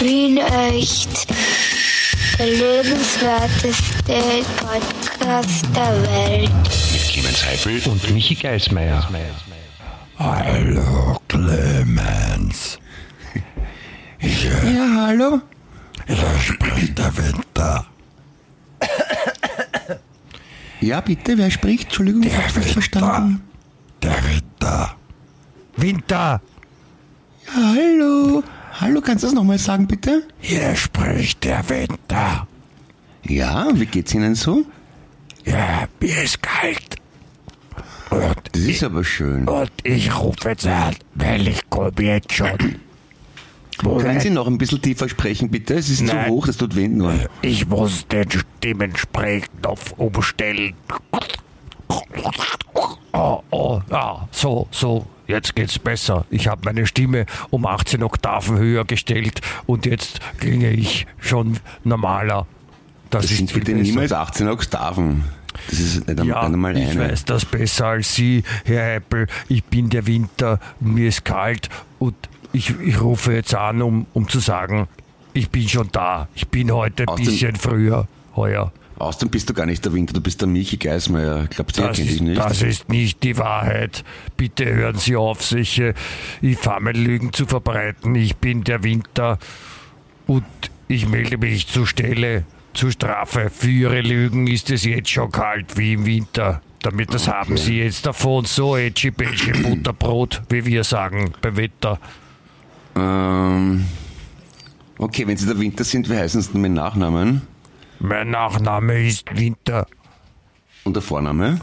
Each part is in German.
Wien echt. Der lebenswerteste Podcast der Welt. Mit Clemens Heifel und Michi Geismeier. Hallo Clemens. Ich, äh, Ja, hallo? da spricht der Winter. Ja, bitte, wer spricht? Entschuldigung, ich hab's nicht verstanden. Der Winter. Winter! Ja, hallo. Hallo, kannst du das nochmal sagen, bitte? Hier spricht der Winter. Ja, wie geht's Ihnen so? Ja, mir ist kalt. Und Das ist aber schön. Und ich rufe jetzt an, weil ich komme jetzt schon. Können Sie noch ein bisschen tiefer sprechen, bitte? Es ist Nein. zu hoch, das tut weh nur. Ich muss den Stimmensprechnopf umstellen. Oh, oh, ja, so, so, jetzt geht's besser. Ich habe meine Stimme um 18 Oktaven höher gestellt und jetzt klinge ich schon normaler. Das, Das sind bitte niemals 18 Oktaven. Das ist nicht Ja, einmal ich eine. weiß das besser als Sie, Herr Heppel. Ich bin der Winter, mir ist kalt und ich, ich rufe jetzt an, um, um zu sagen, ich bin schon da. Ich bin heute ein bisschen früher, heuer. Außerdem bist du gar nicht der Winter, du bist der Michi Geismeier. Ihr, Das kennt dich ist, nicht? das ist nicht die Wahrheit. Bitte hören Sie auf, solche infame Lügen zu verbreiten. Ich bin der Winter und ich melde mich zur Stelle, zur Strafe. Für Ihre Lügen ist es jetzt schon kalt wie im Winter. Damit das haben Sie jetzt davon. So Edgy Badgy Butterbrot, wie wir sagen, beim Wetter. Ähm, okay, wenn Sie der Winter sind, wie heißen Sie denn mit Nachnamen? Mein Nachname ist Winter. Und der Vorname?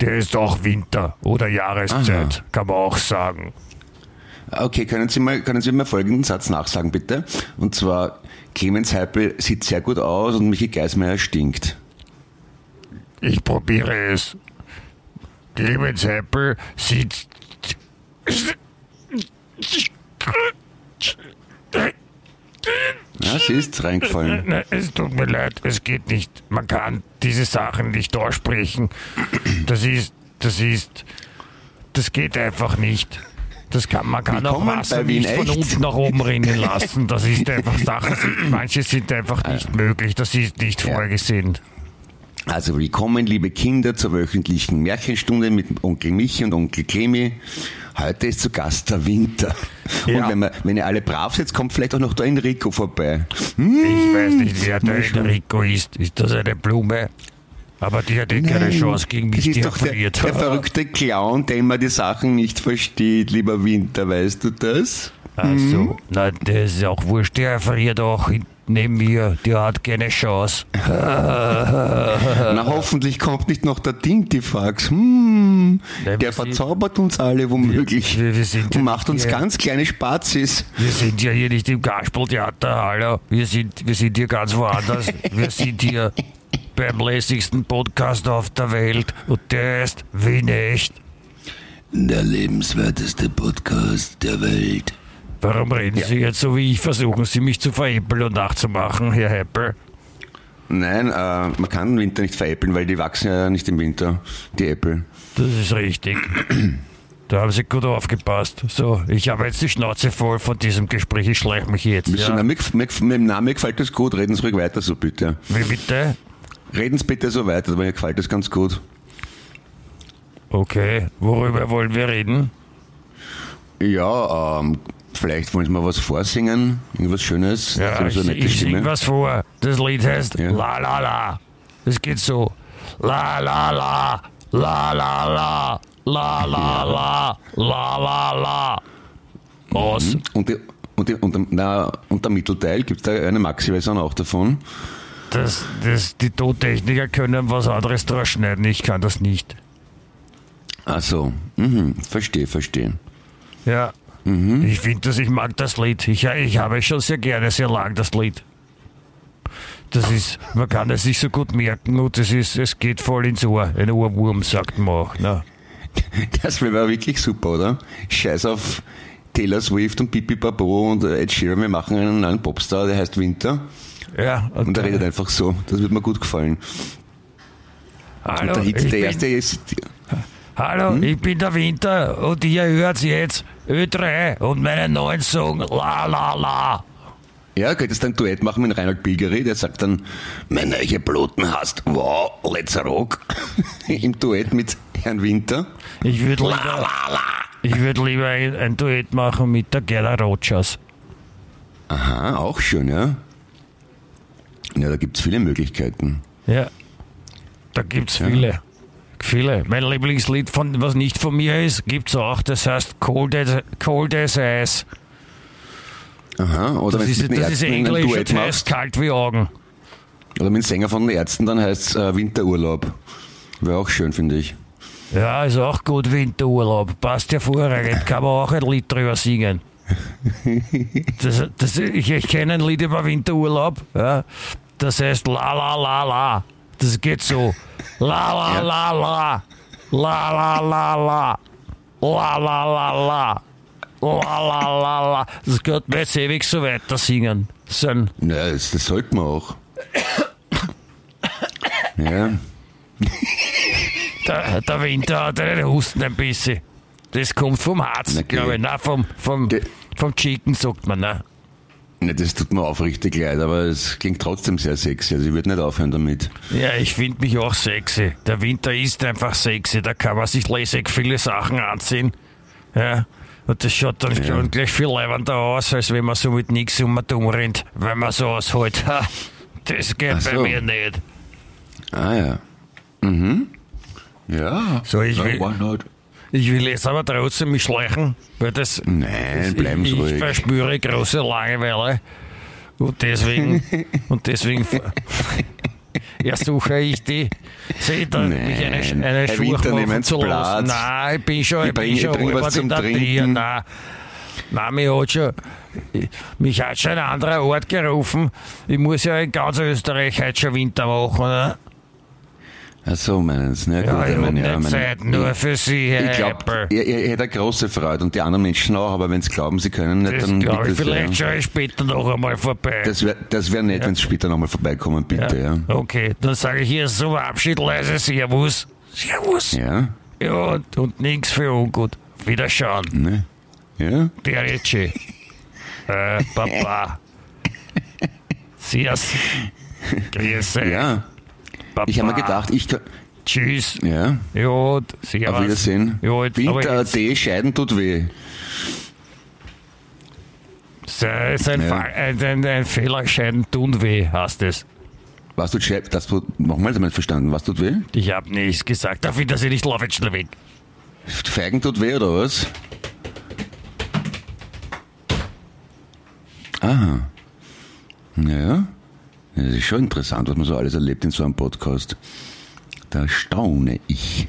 Der ist auch Winter oder Jahreszeit, kann man auch sagen. Okay, können Sie mal, können Sie mir folgenden Satz nachsagen, bitte? Und zwar, Clemens Heipel sieht sehr gut aus und Michi Geismeier stinkt. Ich probiere es. Clemens Heppel sieht. Ja, sie ist reingefallen. Nein, es tut mir leid, es geht nicht. Man kann diese Sachen nicht aussprechen. Das ist, das ist, das geht einfach nicht. Das kann, man kann auch Willkommen Wasser bei Wien nicht von echt. unten nach oben rinnen lassen. Das ist einfach Sachen, sind, manche sind einfach nicht möglich. Das ist nicht vorgesehen. Also willkommen, liebe Kinder, zur wöchentlichen Märchenstunde mit Onkel Michi und Onkel Clemi. Heute ist zu Gast der Winter. Ja. Und wenn, wir, wenn ihr alle brav seid, kommt vielleicht auch noch der Enrico vorbei. Ich weiß nicht, wer der Enrico ist. Ist das eine Blume? Aber die hat eh keine Chance gegen mich, das ist die doch der, der verrückte Clown, der immer die Sachen nicht versteht, lieber Winter, weißt du das? Also, na, das ist auch wurscht. Der verliert auch hin- neben mir. Der hat keine Chance. Na, hoffentlich kommt nicht noch der Dintifax. Hm, Nein, der sind- verzaubert uns alle womöglich Wir- wir sind ja und macht uns nicht hier. ganz kleine Spazis. Wir sind ja hier nicht im Kasperltheater, hallo. Wir sind, wir sind hier ganz woanders. Wir sind hier beim lässigsten Podcast auf der Welt. Und der heißt Wien echt. Der lebenswerteste Podcast der Welt. Warum reden Sie jetzt so wie ich? Versuchen Sie mich zu veräppeln und nachzumachen, Herr Heppel? Nein, äh, man kann den Winter nicht veräppeln, weil die wachsen ja nicht im Winter, die Äpfel. Das ist richtig. Da haben Sie gut aufgepasst. So, ich habe jetzt die Schnauze voll von diesem Gespräch. Ich schleiche mich jetzt. Ja. Ja. Mir, mir, mir, im Namen gefällt das gut, reden Sie ruhig weiter so bitte. Wie bitte? Reden Sie bitte so weiter, mir gefällt das ganz gut. Okay, worüber wollen wir reden? Ja, ähm, vielleicht wollen Sie mal was vorsingen, irgendwas Schönes. Ja, ich, so ich sing was vor. Das Lied heißt Ja. La La La. Es geht so. La La La, La La La, La La La, La La La. Aus. Und, die, und, die, und, der- na, und der Mittelteil, gibt es da eine Maxi-Version auch davon? Das, das, die Tontechniker können was anderes draus schneiden. Ich kann das nicht. Ach so, mhm, verstehe, verstehe. Ja. Ich finde das, ich mag das Lied. Ich, ich habe es schon sehr gerne, sehr lang, das Lied. Das ist, man kann es sich so gut merken und es ist, es geht voll ins Ohr. Ein Ohrwurm, sagt man auch. Ne? Das wäre wirklich super, oder? Scheiß auf Taylor Swift und Pipi Babo und Ed Sheeran, wir machen einen neuen Popstar, der heißt Winter. Ja, Und der redet einfach so. Das wird mir gut gefallen. hallo, und der Hit, der erste ist. Hallo ich bin der Winter und ihr hört jetzt Ö3 und meinen neuen Song La La La. Ja, könntest du ein Duett machen mit Reinhard Bilgeri, der sagt dann, wenn du welche Bluten hast, wow, let's rock. Im Duett mit Herrn Winter. Ich würde lieber, ich würd lieber ein, ein Duett machen mit der Gerda Rogers. Aha, auch schön, ja. Ja, da gibt's viele Möglichkeiten. Ja, da gibt's viele. Viele. Mein Lieblingslied, von, was nicht von mir ist, gibt's auch. Das heißt Cold as, Cold as Ice. Aha, oder Das ist, das ist Englisch, das heißt machst, kalt wie Augen. oder mit dem Sänger von den Ärzten, dann heißt es äh, Winterurlaub. Wäre auch schön, finde ich. Ja, ist auch gut Winterurlaub. Passt hervorragend. Kann man auch ein Lied drüber singen. Das, das, ich ich kenne ein Lied über Winterurlaub. Ja. Das heißt La La La La. Das geht so. La La. La La. La La La La. La La La La. La La La La. Das könnte man jetzt ewig so weiter singen. Ein Ja, das, das sollte man auch. Ja, Der, der Winter hat einen Husten ein bisschen. Das kommt vom Harz, glaube ich. Nein, vom, vom, vom Chicken, sagt man. Ne? Ne, das tut mir aufrichtig leid, aber es klingt trotzdem sehr sexy. Also ich würde nicht aufhören damit. Ja, ich finde mich auch sexy. Der Winter ist einfach sexy. Da kann man sich lässig viele Sachen anziehen. Ja. Und das schaut dann schon gleich viel leibender aus, als wenn man so mit nichts um und um rennt, wenn man so aushält. Ha, das geht Ach bei so. mir nicht. Ah ja. Mhm. Ja. So, ich Ja, will-? Ich will jetzt aber trotzdem mich schleichen, weil das. Nein, bleiben Sie ich, ich ruhig. verspüre große Langeweile. Und deswegen. und deswegen. ersuche ich die, sie da mich eine, eine Herr Winter, machen nehmen Sie zu lassen. Platz. Nein, ich bin schon, Ich ich bring- bin ich was zum Trinken. Nein, nein, mich hat schon. Mich hat schon ein anderer Ort gerufen. Ich muss ja in ganz Österreich heute schon Winter machen. Ne? Ach so, meinen Sie. Ja, gut, Ja, ich meine, habe ja, meine- Zeit nur für Sie, Herr Ich glaube, Apple. ihr, ihr hättet große Freude und die anderen Menschen auch, aber wenn sie glauben, sie können nicht, Das dann ich, bitte sehr. vielleicht schaue ich später noch einmal vorbei. Das wäre das wär nett, wenn sie später nochmal vorbeikommen, bitte, ja. Okay, dann sage ich hier zum Abschied leise Servus. Servus. Ja? Ja, und, und nichts für ungut. Wiederschauen. Ne? Ja? Der. Äh, Papa. Servus. Grüße. Ja. Papa. Ich habe mir gedacht, ich kann. Tschüss. Ja. Ja, Servus. Auf Wiedersehen. Ja, jetzt, Winter AD, Scheiden tut weh. ist ein, ist ein, Ja. Ein, ein, ein Fehler, Scheiden tun weh, heißt es. Was tut Scheiden? Das tut, nochmal damit verstanden. Was tut weh? Ich habe nichts gesagt. Auf Wiedersehen, ich laufe jetzt schnell weg. Feigen tut weh, oder was? Aha. Ja. Das ist schon interessant, was man so alles erlebt in so einem Podcast. Da staune ich.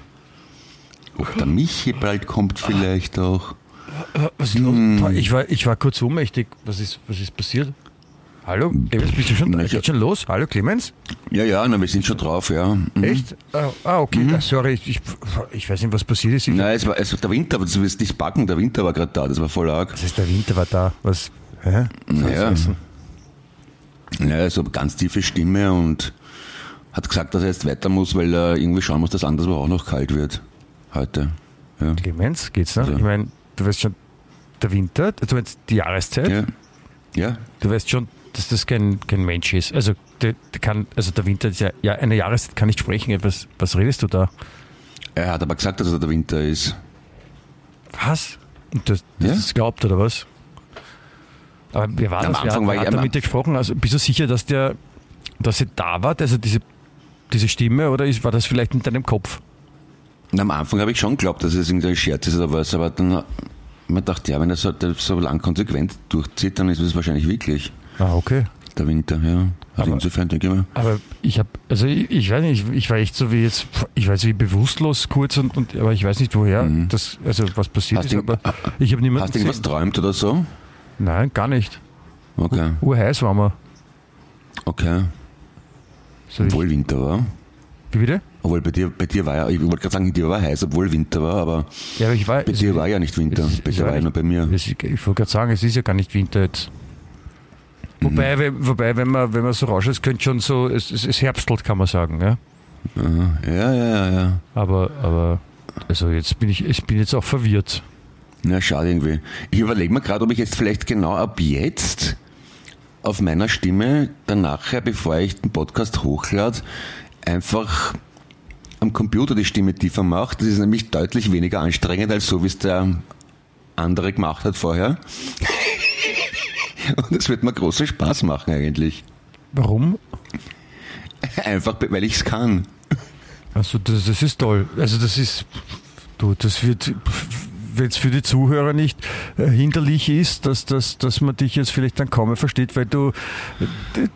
Ob der Michi bald kommt vielleicht auch. Was ist los? Ich, war, ich war kurz ohnmächtig. Was ist, was ist passiert? Hallo? Clemens, bist du schon Geht schon los? Hallo, Clemens? Ja, ja, na, wir sind schon drauf, ja. Mhm. Echt? Ah, ah, okay. Ah, sorry, ich, ich weiß nicht, was passiert ist. Ich, Nein, es war, es war der Winter, du wirst nicht backen, der Winter war gerade da, das war voll arg. das heißt, der Winter war da. Was? Hä? Naja. Was heißt Ja, so eine ganz tiefe Stimme und hat gesagt, dass er jetzt weiter muss, weil er irgendwie schauen muss, dass anderswo auch noch kalt wird. Heute. Ja. Clemens, geht's noch? Ja. Ich meine, du weißt schon, der Winter, du meinst die Jahreszeit, Ja. ja. du weißt schon, dass das kein, kein Mensch ist. Also der, der kann, also der Winter ist ja, ja eine Jahreszeit kann nicht sprechen. Was, was redest du da? Er hat aber gesagt, dass er der Winter ist. Was? Und das, das Ja. glaubt, oder was? Aber wer war Am das? Anfang hat immer- damit dir gesprochen? Also bist du sicher, dass der, dass er da war, also diese, diese Stimme, oder ist, war das vielleicht in deinem Kopf? Und am Anfang habe ich schon geglaubt, dass es irgendein Scherz ist oder was, aber dann man gedacht, ja, wenn er so, so lang konsequent durchzieht, dann ist es wahrscheinlich wirklich Ah, okay. der Winter, ja. Also Aber- insofern denke ich mir, Aber ich habe, also ich, ich weiß nicht, ich, ich war echt so wie jetzt, ich weiß wie bewusstlos kurz und, und aber ich weiß nicht woher das, also was passiert Mhm. Hast ist, du- aber ich habe niemanden hast du irgendwas gesehen. träumt oder so? Nein, gar nicht. Okay, Urheiß waren wir. okay. So Obwohl Winter war. wie bitte? Obwohl bei dir, bei dir war ja, ich wollte gerade sagen, dir war heiß, obwohl Winter war, aber Ja, aber ich war, bei dir war ja nicht Winter, es- bei es dir war ja nur bei mir. Es, ich wollte gerade sagen, es ist ja gar nicht Winter jetzt. Wobei, we- wobei wenn, man, wenn man so rausschaut, es könnte schon so, es, es, es herbstelt, kann man sagen. Ja? Ja, ja, ja, ja. Aber, aber also jetzt bin ich, ich bin jetzt auch verwirrt. Na, schade irgendwie. Ich überlege mir gerade, ob ich jetzt vielleicht genau ab jetzt auf meiner Stimme dann nachher, bevor ich den Podcast hochlade, einfach am Computer die Stimme tiefer mache. Das ist nämlich deutlich weniger anstrengend als so, wie es der andere gemacht hat vorher. Und es wird mir großen Spaß machen eigentlich. Warum? Einfach, weil ich es kann. Also das, das ist toll. Also das ist, du, das wird, wenn es für die Zuhörer nicht äh, hinderlich ist, dass, dass, dass man dich jetzt vielleicht dann kaum mehr versteht, weil du äh,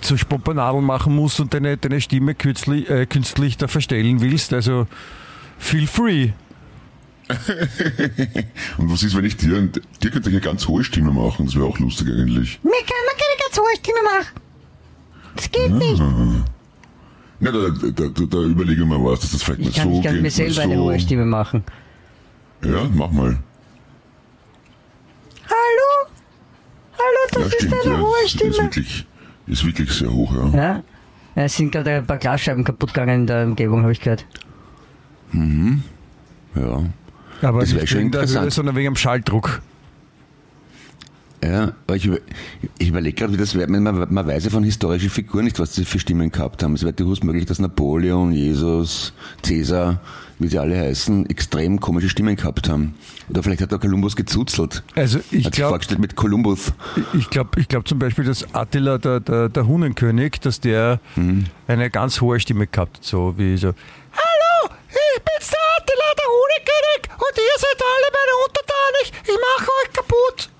so Spompanadel machen musst und deine, deine Stimme künstlich, äh, künstlich da verstellen willst. Also feel free. Und was ist, wenn ich dir, dir könnte ich eine ganz hohe Stimme machen, das wäre auch lustig eigentlich. Mir kann man keine ganz hohe Stimme machen. Das geht nicht. Na, da, da, da, da überlege ich mal was, dass das vielleicht Ich nicht kann, so ich kann mir selber so. eine hohe Stimme machen. Ja, mach mal. Hallo? Hallo, das ja, ist stimmt, eine ja. hohe Ist, ist, Stimme. wirklich, ist wirklich sehr hoch, ja. Ja? Ja, Es sind gerade ein paar Glasscheiben kaputt gegangen in der Umgebung, habe ich gehört. Ja. Aber Das nicht schon wegen der Höhe, sondern wegen dem Schalldruck. Ja, aber ich, über- ich überlege gerade, wie das wäre. Man, man weiß ja von historischen Figuren nicht, was sie für Stimmen gehabt haben. Es wäre durchaus möglich, dass Napoleon, Jesus, Caesar, wie sie alle heißen, extrem komische Stimmen gehabt haben. Oder vielleicht hat der Kolumbus gezuzelt. Also ich hat sich glaube, vorgestellt mit Kolumbus. ich glaube, ich glaub zum Beispiel, dass Attila, der, der, der Hunenkönig, dass der eine ganz hohe Stimme gehabt hat, so wie so. Hallo, ich bin's der Attila, der Hundekönig und ihr seid alle meine Untertanen. Ich mache euch kaputt.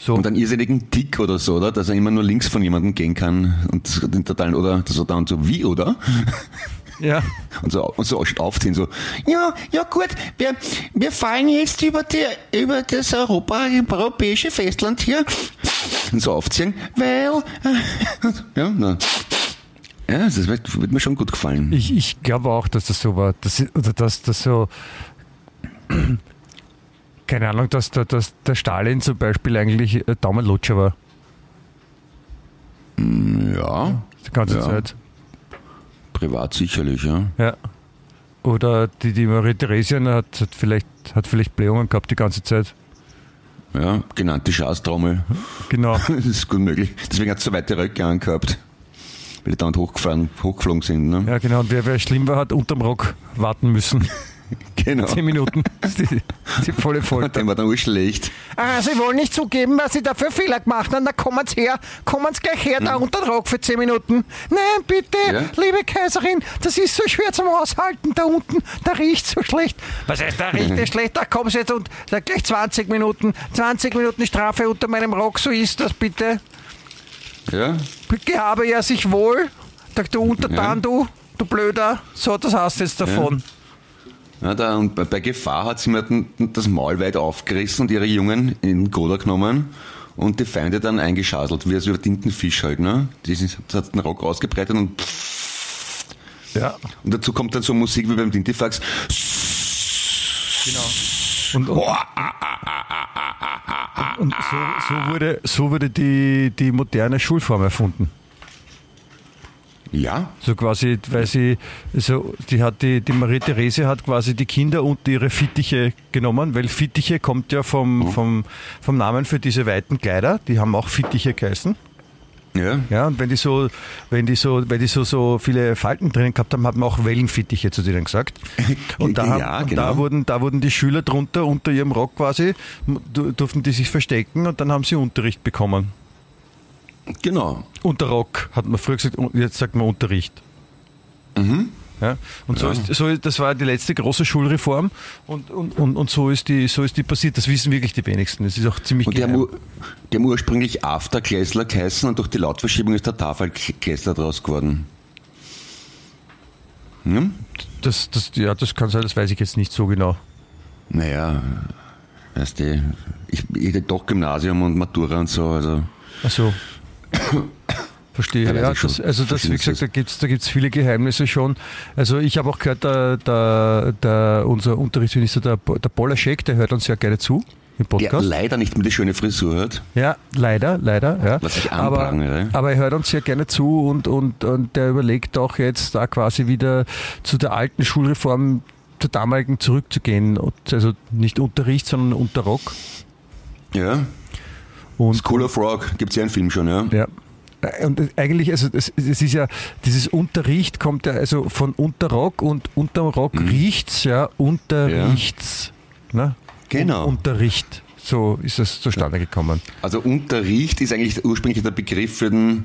So. Und einen irrsinnigen Tick oder so, oder? Dass er immer nur links von jemandem gehen kann und den totalen, oder? So dann so, wie, oder? ja. Und so, und so aufziehen, so. Ja, ja gut, wir, wir fallen jetzt über, die, über das Europa, europäische Festland hier, Und so aufziehen. weil Ja, na. Ja, das wird, wird mir schon gut gefallen. Ich, ich glaube auch, dass das so war. Dass, oder dass das so. Keine Ahnung, dass der, dass der Stalin zum Beispiel eigentlich äh, Daumenlutscher war. Ja, Die ganze Ja. Zeit. Privat sicherlich, ja. Ja. Oder die, die Marie Theresien hat, hat, vielleicht, hat vielleicht Blähungen gehabt die ganze Zeit. Ja, genannte Schaßtrommel. Genau. Das ist gut möglich. Deswegen hat es so weite Röcke angehabt. Weil die dauernd hochgefahren, hochgeflogen sind, ne? Ja, genau. Und wer, wer schlimm war, hat unterm Rock warten müssen. Genau. Zehn Minuten. Die, die volle Folter. Dem war dann urschlecht. ah, sie wollen nicht zugeben, was sie da für Fehler gemacht haben. Da kommen sie her, kommen sie gleich her, da unter den Rock für 10 Minuten. Nein, bitte, Ja? liebe Kaiserin, das ist so schwer zum Aushalten da unten. Da riecht so schlecht. Was heißt, da riecht es schlecht? Da kommen sie jetzt und da gleich 20 Minuten, 20 Minuten Strafe unter meinem Rock. So ist das bitte. Ja? Gehabe ja sich wohl. Da, du Untertan, Ja. du, du Blöder. So, das hast du jetzt davon. ja da, und bei, Gefahr hat sie mir das Maul weit aufgerissen und ihre Jungen in Goda genommen und die Feinde dann eingeschaselt, wie so ein Tintenfisch halt, ne? Die sind, hat den Rock ausgebreitet und, Ja. und dazu kommt dann so Musik wie beim Tintifax. Und, und, und so, so wurde, so wurde die, die moderne Schulform erfunden. Ja, So quasi, weil sie, also die hat die, die Marie Therese hat quasi die Kinder und ihre Fittiche genommen, weil Fittiche kommt ja vom, vom, vom Namen für diese weiten Kleider, die haben auch Fittiche geheißen. ja. Ja, und wenn die so, wenn die so, weil die so, so viele Falten drinnen gehabt haben, hat man auch Wellenfittiche zu denen gesagt. Und da, haben, Ja, und genau. da wurden, da wurden die Schüler drunter, unter ihrem Rock quasi, du- durften die sich verstecken und dann haben sie Unterricht bekommen. Genau. Unterrock hat man früher gesagt, und jetzt sagt man Unterricht. Ja, und so Ja. ist, so das war die letzte große Schulreform und, und, und, und so, ist die, so ist die passiert. Das wissen wirklich die wenigsten. Das ist auch ziemlich Und die haben, die haben ursprünglich Afterklässler geheißen und durch die Lautverschiebung ist der Tafelklässler draus geworden. Hm? Das, das, ja, das kann sein, das weiß ich jetzt nicht so genau. Naja, weißt du, ich, ich hätte doch Gymnasium und Matura und so, also. Also verstehe. Ja, das, also das, wie gesagt, da gibt es da gibt's viele Geheimnisse schon. Also ich habe auch gehört, der, der, der, unser Unterrichtsminister, der, der Polaschek, der hört uns ja gerne zu im Der Podcast. leider nicht mehr die schöne Frisur hat. Ja, leider, leider. Ja. Was ich aber, aber er hört uns ja gerne zu und, und, und der überlegt auch jetzt da quasi wieder zu der alten Schulreform zur damaligen zurückzugehen. Also nicht Unterricht, sondern Unterrock. Ja. Und, School of Rock, gibt es ja einen Film schon, ja? ja. Und eigentlich, also es, es ist ja, dieses Unterricht kommt ja also von Unterrock und unterm Rock Mhm. riecht's, ja, unterrichts. Ne? Genau. Un Unterricht. So ist es zustande gekommen. Also Unterricht ist eigentlich ursprünglich der Begriff für den,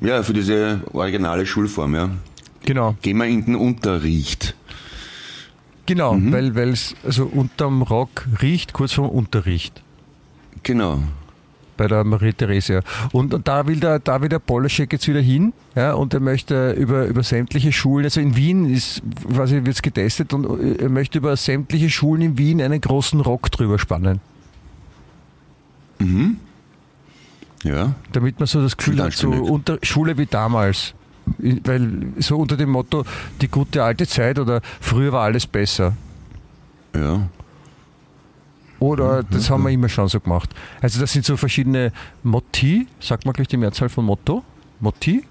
ja, für diese originale Schulform, ja. Genau, Gehen wir in den Unterricht. genau, Mhm. weil weil es also unterm Rock riecht, kurz vorm Unterricht. Genau. Bei der Marie Theresia. Und, und da will der, da will der Polaschek jetzt wieder hin, ja, und er möchte über, über sämtliche Schulen, also in Wien ist, quasi wird es getestet und er möchte über sämtliche Schulen in Wien einen großen Rock drüber spannen. Ja. Damit man so das Gefühl hat, so unter Schule wie damals. Weil so unter dem Motto, die gute alte Zeit oder früher war alles besser. Ja. Oder Mhm, das haben wir immer schon so gemacht. Also das sind so verschiedene Motti, sagt man gleich die Mehrzahl von Motto? Motti?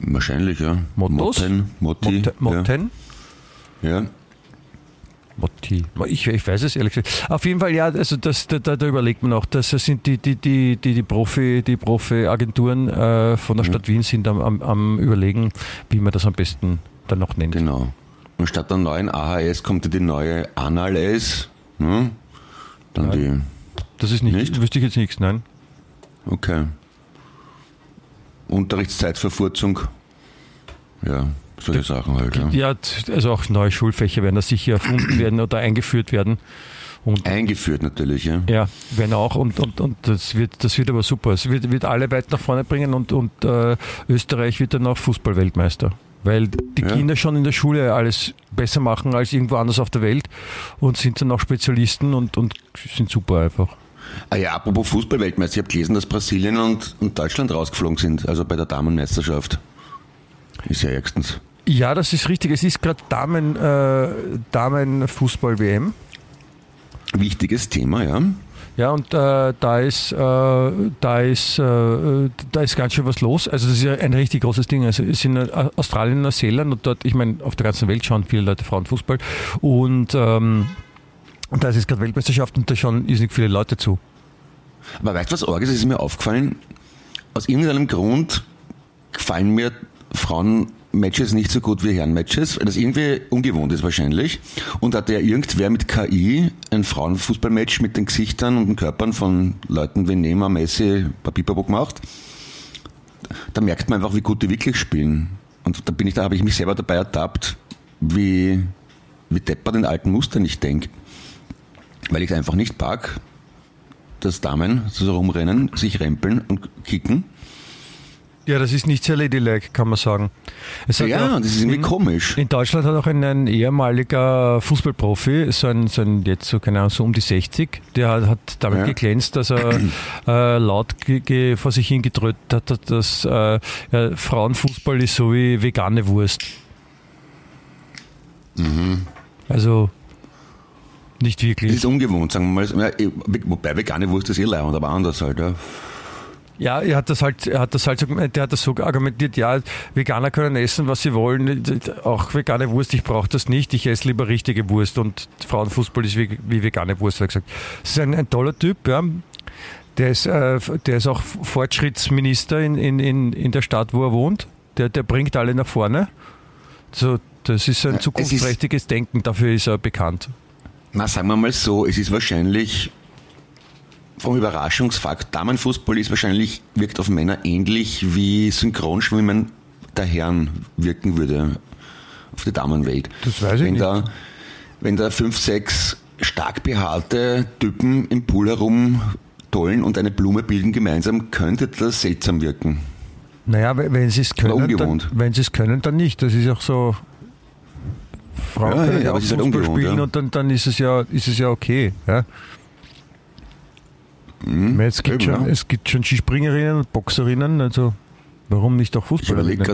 Wahrscheinlich, ja. Mottos? Motten, Motti. Motte, Motten? Ja. ja. Motti. Ich, ich weiß es ehrlich gesagt. Auf jeden Fall, ja, also das, da, da, da überlegt man auch, das sind die, die, die, die, die Profi, die Profi-Agenturen äh, von der Stadt Wien sind am, am, am überlegen, wie man das am besten dann noch nennt. Genau. Und statt der neuen AHS kommt ja die neue Anal-S. Ne? Dann die. Das ist nicht, Nicht? wüsste ich jetzt nichts, nein. Okay. Unterrichtszeitverfurzung. Ja, solche Sachen halt. Ja. Ja, also auch neue Schulfächer werden da sicher erfunden werden oder eingeführt werden. Und Eingeführt natürlich, ja. Ja, werden auch und, und, und das wird das wird aber super. Es wird, wird alle weit nach vorne bringen und, und äh, Österreich wird dann auch Fußballweltmeister. Weil die Ja. Kinder schon in der Schule alles besser machen als irgendwo anders auf der Welt und sind dann auch Spezialisten und, und sind super einfach. Ah ja, apropos Fußballweltmeister, ich habe gelesen, dass Brasilien und, und Deutschland rausgeflogen sind, also bei der Damenmeisterschaft. Ist ja ärgstens. Ja, das ist richtig. Es ist gerade Damen, äh, Damenfußball-WM. Wichtiges Thema, ja. Ja, und äh, da ist, äh, da ist, äh, da ist ganz schön was los. Also das ist ja ein richtig großes Ding. Also es sind äh, Australien, Neuseeland und dort, ich meine, auf der ganzen Welt schauen viele Leute Frauenfußball und ähm, und da ist gerade Weltmeisterschaft und da schauen irrsinnig viele Leute zu. Aber weißt du, was arg ist? Ist mir aufgefallen, aus irgendeinem Grund gefallen mir Frauenmatches nicht so gut wie Herrenmatches, weil das irgendwie ungewohnt ist wahrscheinlich. Und hatte ja irgendwer mit KI ein Frauenfußballmatch mit den Gesichtern und den Körpern von Leuten wie Neymar, Messi, Papipapo gemacht. Da merkt man einfach, wie gut die wirklich spielen. Und da bin ich, da habe ich mich selber dabei ertappt, wie, wie deppert den alten Muster nicht denke. Weil ich es einfach nicht mag, dass Damen so rumrennen, sich rempeln und kicken. Ja, das ist nicht sehr ladylike, kann man sagen. Ja, auch das ist irgendwie in, komisch. In Deutschland hat auch ein, ein ehemaliger Fußballprofi, so ein, so ein jetzt so, keine Ahnung, so um die 60, der hat, hat damit Ja. geglänzt, dass er äh, laut vor sich hin hat, dass äh, ja, Frauenfußball ist so wie vegane Wurst. Mhm. Also nicht Das wirklich. ist ungewohnt, sagen wir mal. Ja, Wobei vegane Wurst ist eh leibend, aber anders halt. Ja. Ja, er hat das halt, er hat das halt so, der hat das so argumentiert, ja, Veganer können essen, was sie wollen, auch vegane Wurst, ich brauche das nicht, ich esse lieber richtige Wurst und Frauenfußball ist wie, wie vegane Wurst, hat er gesagt. Das ist ein, ein toller Typ, ja. Der ist, äh, der ist auch Fortschrittsminister in, in, in, in der Stadt, wo er wohnt. Der, der bringt alle nach vorne. So, das ist ein ist- zukunftsträchtiges Denken, dafür ist er bekannt. Na, sagen wir mal so, es ist wahrscheinlich vom Überraschungsfaktor, Damenfußball ist wahrscheinlich, wirkt auf Männer ähnlich wie Synchronschwimmen der Herren wirken würde auf die Damenwelt. Das weiß ich wenn nicht. Da, wenn da fünf, sechs stark behaarte Typen im Pool herum tollen und eine Blume bilden gemeinsam, könnte das seltsam wirken. Naja, wenn sie es können, dann, wenn sie es können, dann nicht. Das ist auch so. Frauen Ja, können ja, auch halt Fußball ungewohnt, spielen ja. und dann, dann ist es ja, ist es ja okay. Ja? Meine, es, gibt eben, schon, ja. es gibt schon Skispringerinnen und Boxerinnen, also warum nicht auch Fußballerinnen?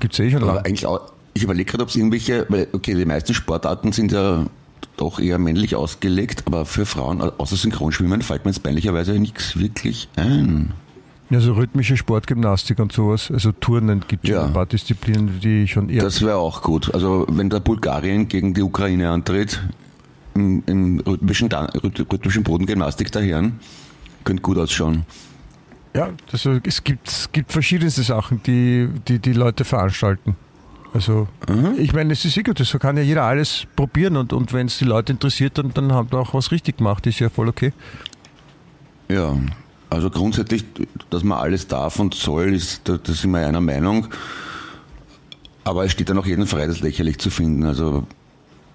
Gibt es eh schon aber lange. eigentlich auch, ich überlege gerade, ob es irgendwelche, weil, okay, die meisten Sportarten sind ja doch eher männlich ausgelegt, aber für Frauen, außer Synchronschwimmen, fällt mir jetzt peinlicherweise nichts wirklich ein. Also rhythmische Sportgymnastik und sowas, also Turnen gibt es Ja. ein paar Disziplinen, die schon eher. Das wäre auch gut. Also wenn der Bulgarien gegen die Ukraine antritt, im, im rhythmischen, rhythmischen Bodengymnastik der Herren, könnte gut ausschauen. Ja, also es gibt, es gibt verschiedenste Sachen, die, die die Leute veranstalten. Also ich meine, es ist eh gut, so kann ja jeder alles probieren und, und wenn es die Leute interessiert, dann, dann haben wir auch was richtig gemacht, ist ja voll okay. Ja, also grundsätzlich, dass man alles darf und soll, ist, da, da sind wir einer Meinung. Aber es steht dann auch jedem frei, das lächerlich zu finden. Also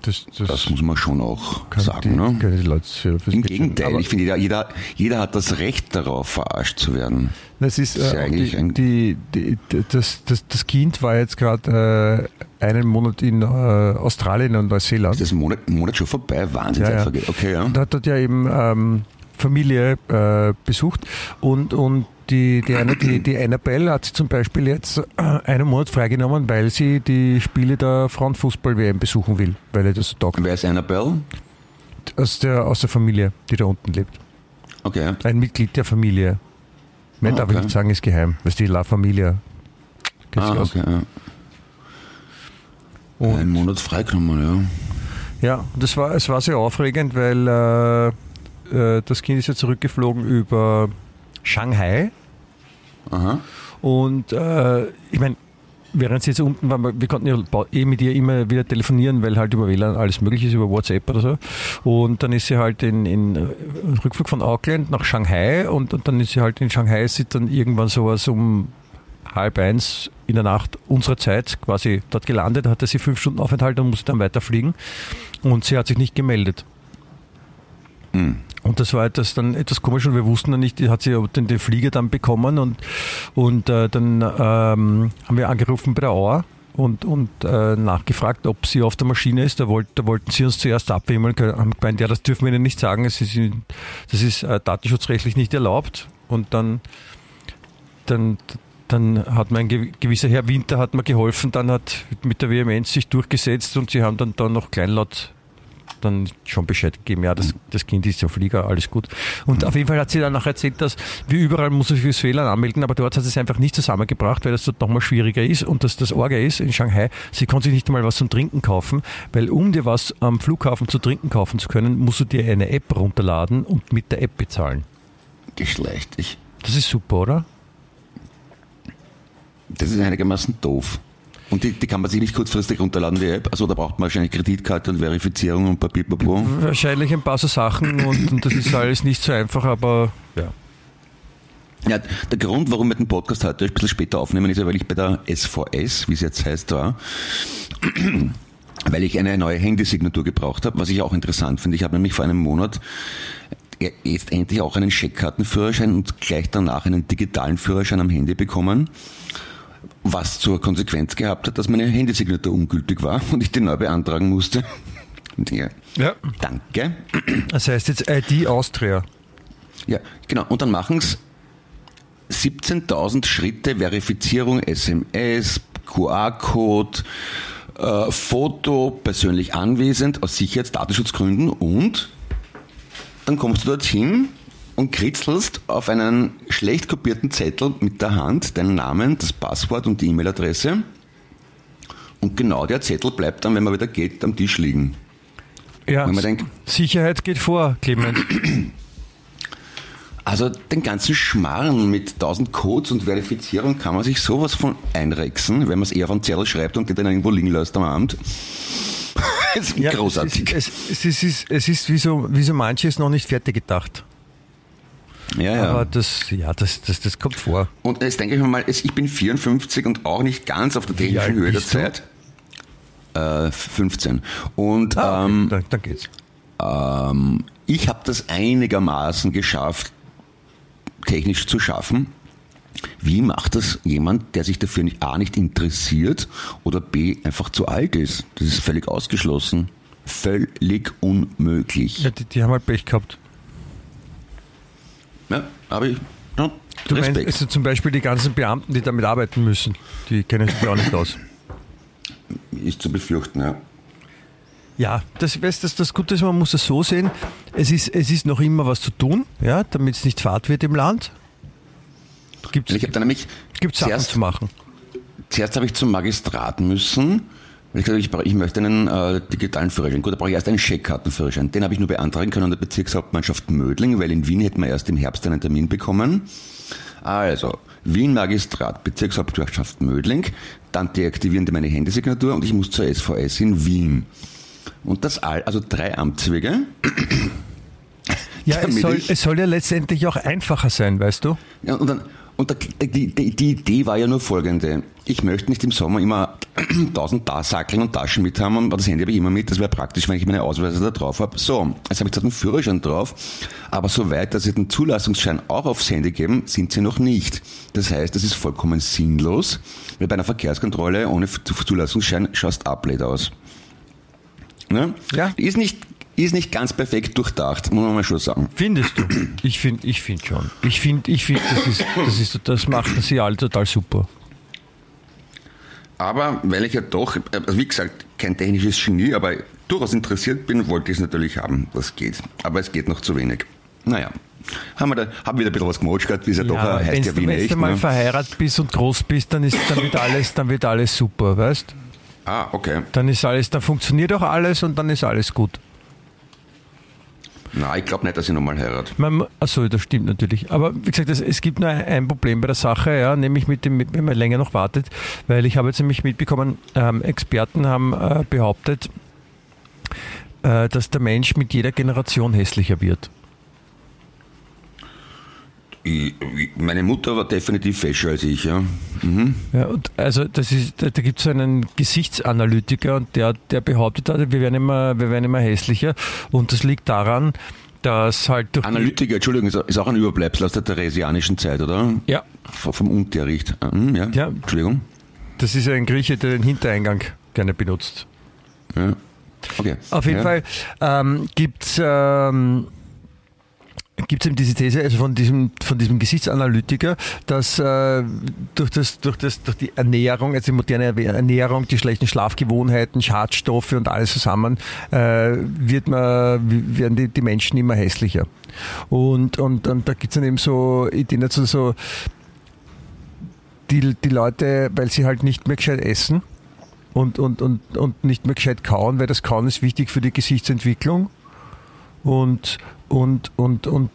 Das, das, das muss man schon auch sagen. die, ne? die Leute Im Gegenteil, ich finde, jeder, jeder, jeder hat das Recht darauf, verarscht zu werden. Das ist, Das ist äh, ja auch eigentlich die, die, die, das, das, das Kind war jetzt gerade äh, einen Monat in äh, Australien und Neuseeland. Ist das Monat, ein Monat schon vorbei? Wahnsinn, Ja, ja. Okay, ja. Und hat dort ja eben ähm, Familie äh, besucht und, und die, die, eine, die, die Annabelle hat sich zum Beispiel jetzt äh, einen Monat freigenommen, weil sie die Spiele der Frauenfußball-WM besuchen will, weil er das so taugt. Wer ist Annabelle? Aus der, aus der Familie, die da unten lebt. Okay. Ein Mitglied der Familie. Mehr Ah, darf ich okay. nicht sagen, ist geheim. Ist die La Familia. Ah, okay, ja. Und- Einen Monat freigenommen, ja. Ja, das war, es war sehr aufregend, weil äh, äh, das Kind ist ja zurückgeflogen über Shanghai. Aha. Und äh, ich meine, während sie jetzt unten waren, wir konnten ja eh mit ihr immer wieder telefonieren, weil halt über WLAN alles möglich ist, über WhatsApp oder so. Und dann ist sie halt in, in äh, Rückflug von Auckland nach Shanghai und, und dann ist sie halt in Shanghai, ist sie dann irgendwann sowas um halb eins in der Nacht unserer Zeit quasi dort gelandet, hatte sie fünf Stunden Aufenthalt und musste dann weiterfliegen. Und sie hat sich nicht gemeldet. Hm. Und das war etwas dann etwas komisch und wir wussten dann nicht, hat sie den, den Flieger dann bekommen und, und äh, dann ähm, haben wir angerufen bei der Auer und, und äh, nachgefragt, ob sie auf der Maschine ist. Da, wollt, da wollten sie uns zuerst abwimmeln, haben gemeint, ja, das dürfen wir ihnen nicht sagen, es ist, das ist äh, datenschutzrechtlich nicht erlaubt. Und dann, dann, dann hat mein gew- gewisser Herr Winter hat mir geholfen, dann hat mit der Vehemenz sich durchgesetzt und sie haben dann, dann noch kleinlaut dann schon Bescheid gegeben, ja, das, das Kind ist ja Flieger, alles gut. Und auf jeden Fall hat sie dann noch erzählt, dass wie überall muss sich fürs WLAN anmelden, aber dort hat sie es einfach nicht zusammengebracht, weil das dort nochmal schwieriger ist und dass das Orga ist in Shanghai, sie konnte sich nicht einmal was zum Trinken kaufen, weil um dir was am Flughafen zu trinken kaufen zu können, musst du dir eine App runterladen und mit der App bezahlen. Geschlechtlich. Das ist super, oder? Das ist einigermaßen doof. Und die, die kann man sich nicht kurzfristig runterladen, die App. Also da braucht man wahrscheinlich Kreditkarte und Verifizierung und Papierpapo. Wahrscheinlich ein paar so Sachen und, und das ist alles nicht so einfach, aber ja. Ja, der Grund, warum wir den Podcast heute ein bisschen später aufnehmen, ist ja, weil ich bei der SVS, wie es jetzt heißt, war, weil ich eine neue Handysignatur gebraucht habe, was ich auch interessant finde. Ich habe nämlich vor einem Monat jetzt endlich auch einen Scheckkartenführerschein und gleich danach einen digitalen Führerschein am Handy bekommen, was zur Konsequenz gehabt hat, dass meine Handysignatur ungültig war und ich die neu beantragen musste. Ja. Ja. Danke. Das heißt jetzt ID Austria. Ja, genau. Und dann machen es 17.000 Schritte Verifizierung, SMS, QR-Code, äh, Foto, persönlich anwesend, aus Sicherheits-, Datenschutzgründen und dann kommst du dorthin und kritzelst auf einen schlecht kopierten Zettel mit der Hand deinen Namen, das Passwort und die E-Mail-Adresse. Und genau der Zettel bleibt dann, wenn man wieder geht, am Tisch liegen. Ja, Wenn man denkt- Sicherheit geht vor, Clement. Also den ganzen Schmarrn mit 1000 Codes und Verifizierung kann man sich sowas von einrexen, wenn man es eher auf einen Zettel schreibt und den dann irgendwo liegen lässt am Abend. das ist Ja, großartig. Es ist, es, es ist, es ist wie, so, wie so manches noch nicht fertig gedacht. Ja, ja. Aber das, ja, das, das, das kommt vor. Und jetzt denke ich mir mal, ich bin 54 und auch nicht ganz auf der technischen Höhe der? Zeit. Äh, 15. Und Ah, okay, ähm, dann, dann geht's. ähm, ich habe das einigermaßen geschafft, technisch zu schaffen. Wie macht das jemand, der sich dafür nicht, A nicht interessiert oder B einfach zu alt ist? Das ist völlig ausgeschlossen. Völlig unmöglich. Ja, die, die haben halt Pech gehabt. Ja, aber ich, ja, Du meinst Respekt. also zum Beispiel die ganzen Beamten, die damit arbeiten müssen, die kennen sich auch nicht aus. ist zu befürchten, ja. Ja, das, weißt, das, das Gute ist, man muss es so sehen, es ist, es ist noch immer was zu tun, ja, damit es nicht fad wird im Land. Gibt Und ich habe dann nämlich es Sachen zuerst, zu machen. zuerst habe ich zum Magistrat müssen, Ich, gesagt, ich, ich möchte einen äh, digitalen Führerschein. Gut, da brauche ich erst einen Scheckkartenführerschein. Den habe ich nur beantragen können an der Bezirkshauptmannschaft Mödling, weil in Wien hätten wir erst im Herbst einen Termin bekommen. Also, Wien Magistrat, Bezirkshauptmannschaft Mödling, dann deaktivieren die meine Handysignatur und ich muss zur SVS in Wien. Und das all, also drei Amtswege. Ja, es soll, es soll ja letztendlich auch einfacher sein, weißt du? Ja, und dann, und der, die, die, die Idee war ja nur folgende. Ich möchte nicht im Sommer immer tausend Tasackeln und Taschen mit haben und das Handy habe ich immer mit. Das wäre praktisch, wenn ich meine Ausweise da drauf habe. So, jetzt habe ich zwar einen Führerschein drauf, aber soweit, dass sie den Zulassungsschein auch aufs Handy geben, sind sie noch nicht. Das heißt, das ist vollkommen sinnlos, weil bei einer Verkehrskontrolle ohne Zulassungsschein schaust abled aus. Ne? Ja. Ist nicht, ist nicht ganz perfekt durchdacht, muss man mal schon sagen. Findest du? Ich finde ich find schon. Ich finde, ich find, das, ist, das, ist, das machen sie alle total super. Aber weil ich ja doch, also wie gesagt, kein technisches Genie, aber durchaus interessiert bin, wollte ich es natürlich haben. Das geht. Aber es geht noch zu wenig. Naja. Haben wir, da, haben wir wieder ein bisschen was gemotschert, wie es ja, doch Ja, heißt wenn ja du, Wien wenn du mal Ne? verheiratet bist und groß bist, dann, ist, dann, wird alles, dann wird alles super, weißt Ah, okay. Dann ist alles, dann funktioniert auch alles und dann ist alles gut. Na, ich glaube nicht, dass ich nochmal heirate. Achso, das stimmt natürlich. Aber wie gesagt, es, es gibt nur ein, Problem bei der Sache, ja, nämlich mit dem, wenn man länger noch wartet, weil ich habe jetzt nämlich mitbekommen, ähm, Experten haben äh, behauptet, äh, dass der Mensch mit jeder Generation hässlicher wird. Ich, meine Mutter war definitiv fescher als ich, ja. Ja, und also das ist, da, da gibt es einen Gesichtsanalytiker und der, der behauptet, also wir werden, immer, wir werden immer hässlicher und das liegt daran, dass halt durch Analytiker, Entschuldigung, ist, auch ein Überbleibsel aus der theresianischen Zeit, oder? Ja, Vom Unterricht. Ah, hm, ja. Ja. Entschuldigung. das ist ein Grieche, der den Hintereingang gerne benutzt. Ja. Okay. Auf jeden ja. Fall ähm, gibt es ähm, gibt's eben diese These also von, diesem, von diesem Gesichtsanalytiker, dass äh, durch, das, durch, das, durch die Ernährung, also die moderne Ernährung, die schlechten Schlafgewohnheiten, Schadstoffe und alles zusammen, äh, wird man, werden die, die Menschen immer hässlicher. Und, und, und da gibt es dann eben so Ideen dazu, so die, die Leute, weil sie halt nicht mehr gescheit essen, und, und, und, und nicht mehr gescheit kauen, weil das Kauen ist wichtig für die Gesichtsentwicklung. Und, und, und, und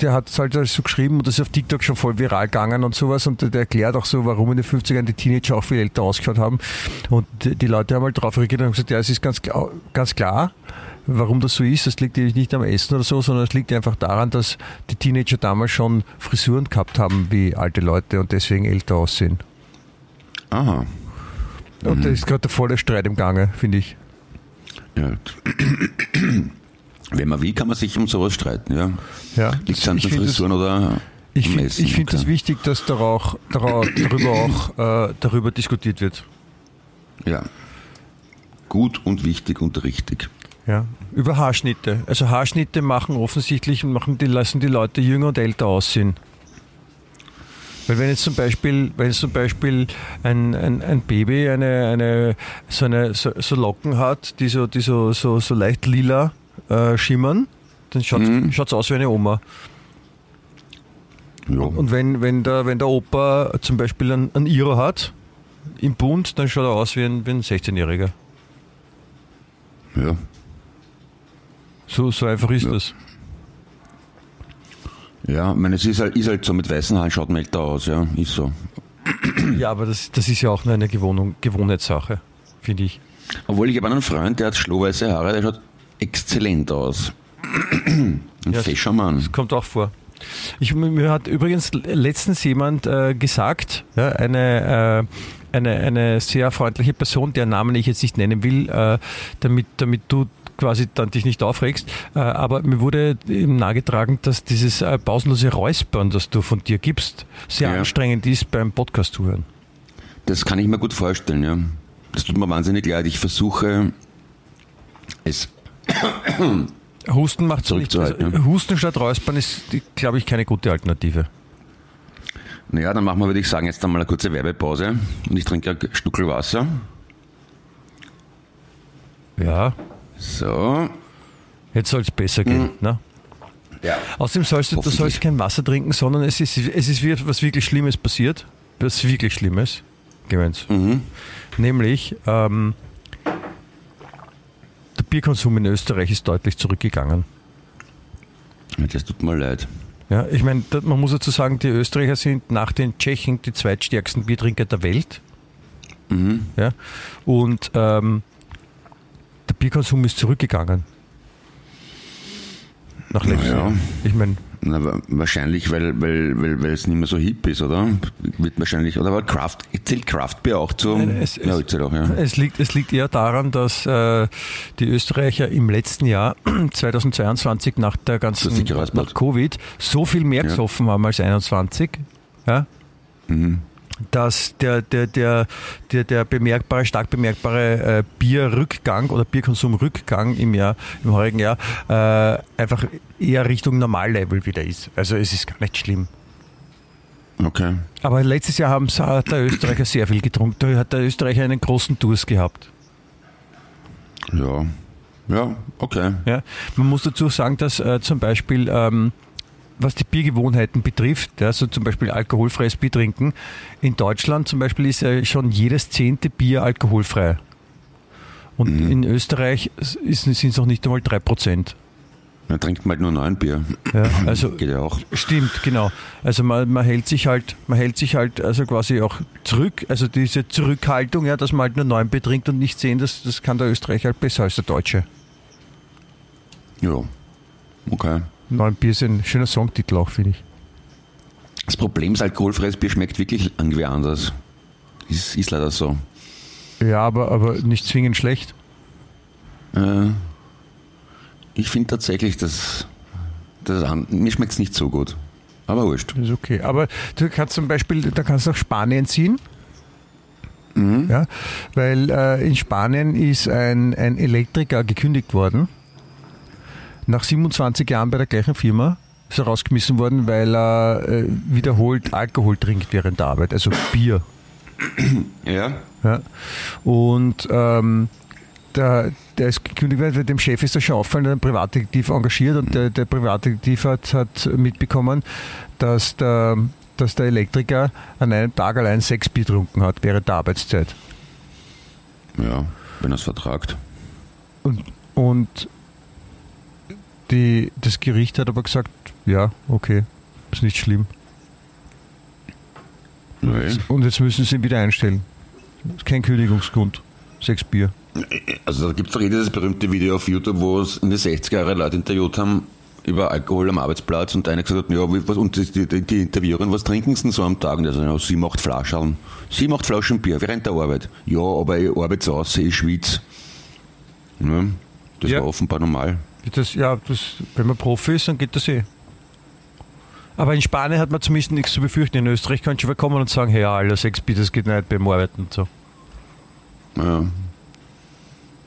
der hat es halt so geschrieben und das ist auf TikTok schon voll viral gegangen und sowas und der, erklärt auch so, warum in den 50ern die Teenager auch viel älter ausgeschaut haben. Und die, Leute haben halt drauf reagiert und haben gesagt, ja, es ist ganz, klar- ganz klar, warum das so ist. Das liegt nämlich nicht am Essen oder so, sondern es liegt einfach daran, dass die Teenager damals schon Frisuren gehabt haben wie alte Leute und deswegen älter aussehen. Aha. Und Mhm. da ist gerade der volle Streit im Gange, finde ich. Ja. Wenn man will, kann man sich um sowas streiten, ja. Ja, Liegt es an ich den finde das, Frisuren oder ich am find, Essen? ich find das Okay. wichtig, dass darau- darau- darüber auch äh, darüber diskutiert wird. Ja. Gut und wichtig und richtig. Ja. Über Haarschnitte. Also Haarschnitte machen offensichtlich machen die, lassen die Leute jünger und älter aussehen. Weil wenn jetzt zum Beispiel, wenn jetzt zum Beispiel ein, ein, ein Baby eine, eine, so, eine so, so Locken hat, die so, die so, so, so leicht lila äh, schimmern, dann schaut es aus wie eine Oma. Ja. Und wenn, wenn, der, wenn der Opa zum Beispiel einen, einen Iro hat, im Bund, dann schaut er aus wie ein, wie ein 16-Jähriger. ja. So, so einfach ist Ja. das. Ja, ich meine, es ist halt, ist halt so, mit weißen Haaren schaut man älter aus, ja, ist so. Ja, aber das, das ist ja auch nur eine Gewohnung, Gewohnheitssache, finde ich. Obwohl ich habe einen Freund, der hat schlohweiße Haare, der schaut exzellent aus. Ein Ja, fescher Mann. Das kommt auch vor. Ich, mir hat übrigens letztens jemand äh, gesagt, ja, eine, äh, eine, eine sehr freundliche Person, deren Namen ich jetzt nicht nennen will, äh, damit, damit du quasi dann dich nicht aufregst, äh, aber mir wurde eben nahegetragen, dass dieses äh, pausenlose Räuspern, das du von dir gibst, sehr Ja. anstrengend ist beim Podcast zu hören. Das kann ich mir gut vorstellen, ja. Das tut mir wahnsinnig leid. Ich versuche es. Husten macht so nicht. Zurückzuhalten, Also, Husten statt Räuspern ist, glaube ich, keine gute Alternative. Naja, dann machen wir, würde ich sagen, jetzt einmal eine kurze Werbepause. Und ich trinke ein Schnuckel Wasser. Ja, So. jetzt soll es besser gehen. Ne? Ja. Außerdem sollst du, du sollst kein Wasser trinken, sondern es ist, es ist was wirklich Schlimmes passiert. Was wirklich Schlimmes. Gemeins. Nämlich, ähm, Bierkonsum in Österreich ist deutlich zurückgegangen. Das tut mir leid. Ja, ich meine, man muss dazu sagen, die Österreicher sind nach den Tschechen die zweitstärksten Biertrinker der Welt. Ja, und ähm, der Bierkonsum ist zurückgegangen. Nach letztem Ja. Ich meine, wahrscheinlich, weil, weil, weil, weil es nicht mehr so hip ist, oder? Wird wahrscheinlich, oder aber Craft, zählt Craftbeer auch zu? Nein, es- ja, es- auch, ja. Es liegt, es liegt eher daran, dass äh, die Österreicher im letzten Jahr, 2022, nach der ganzen nach Covid, so viel mehr gesoffen haben als 21, ja, Mhm. Dass der, der, der, der, der bemerkbare, stark bemerkbare äh, Bierrückgang oder Bierkonsumrückgang im Jahr, im heurigen Jahr, äh, einfach eher Richtung Normallevel wieder ist. Also es ist gar nicht schlimm. Okay. Aber letztes Jahr haben, hat der Österreicher sehr viel getrunken. Da hat der Österreicher einen großen Durst gehabt. Ja. Ja, okay. Ja, man muss dazu sagen, dass äh, zum Beispiel, ähm, was die Biergewohnheiten betrifft, ja, so zum Beispiel alkoholfreies Bier trinken, in Deutschland zum Beispiel ist ja schon jedes zehnte Bier alkoholfrei. Und in Österreich sind es noch nicht einmal 3%. Dann trinkt man halt nur neun Bier. Ja, also Geht ja auch. Stimmt, genau. Also man, man hält sich halt, man hält sich halt also quasi auch zurück, also diese Zurückhaltung, ja, dass man halt nur neun Bier trinkt und nicht zehn, das, das kann der Österreicher halt besser als der Deutsche. Ja. Okay. Neun Bier ist ein schöner Songtitel auch, finde ich. Das Problem ist, alkoholfreies Bier schmeckt wirklich irgendwie anders. Ist, ist leider so. Ja, aber, aber nicht zwingend schlecht. Äh, ich finde tatsächlich, dass, dass mir schmeckt es nicht so gut. Aber wurscht. Das ist okay. Aber du kannst zum Beispiel, da kannst du nach Spanien ziehen. Ja, weil äh, in Spanien ist ein, ein Elektriker gekündigt worden. Nach 27 Jahren bei der gleichen Firma ist er rausgeschmissen worden, weil er äh, wiederholt Alkohol trinkt während der Arbeit, also Bier. Ja? Ja. Und ähm, der, der ist gekündigt worden, weil dem Chef ist das schon auffallen, der hat einen Privatdetektiv engagiert und der, der Privatdetektiv hat, hat mitbekommen, dass der, dass der Elektriker an einem Tag allein sechs Bier getrunken hat während der Arbeitszeit. Ja, wenn er es vertragt. Und, und die, das Gericht hat aber gesagt, ja, okay, ist nicht schlimm. Nee. Und jetzt müssen sie ihn wieder einstellen. Ist kein Kündigungsgrund. Sechs Bier. Also da gibt es doch eh dieses berühmte Video auf YouTube, wo es in den 60er Jahren Leute interviewt haben über Alkohol am Arbeitsplatz und einer gesagt hat, ja, was, und die, die, die Interviewerin, was trinken sie denn so am Tag? Und er sagt, ja, sie macht Flaschen. Sie macht Flaschen Bier während der Arbeit. Ja, aber ich arbeite zu Hause, ich schwitze. Ja, das Ja. war offenbar normal. Das, ja, das, wenn man Profi ist, dann geht das eh. Aber in Spanien hat man zumindest nichts zu befürchten. In Österreich kann schon kommen und sagen, hey, ja, Alter, sechs Bier, das geht nicht beim Arbeiten und so. Ja,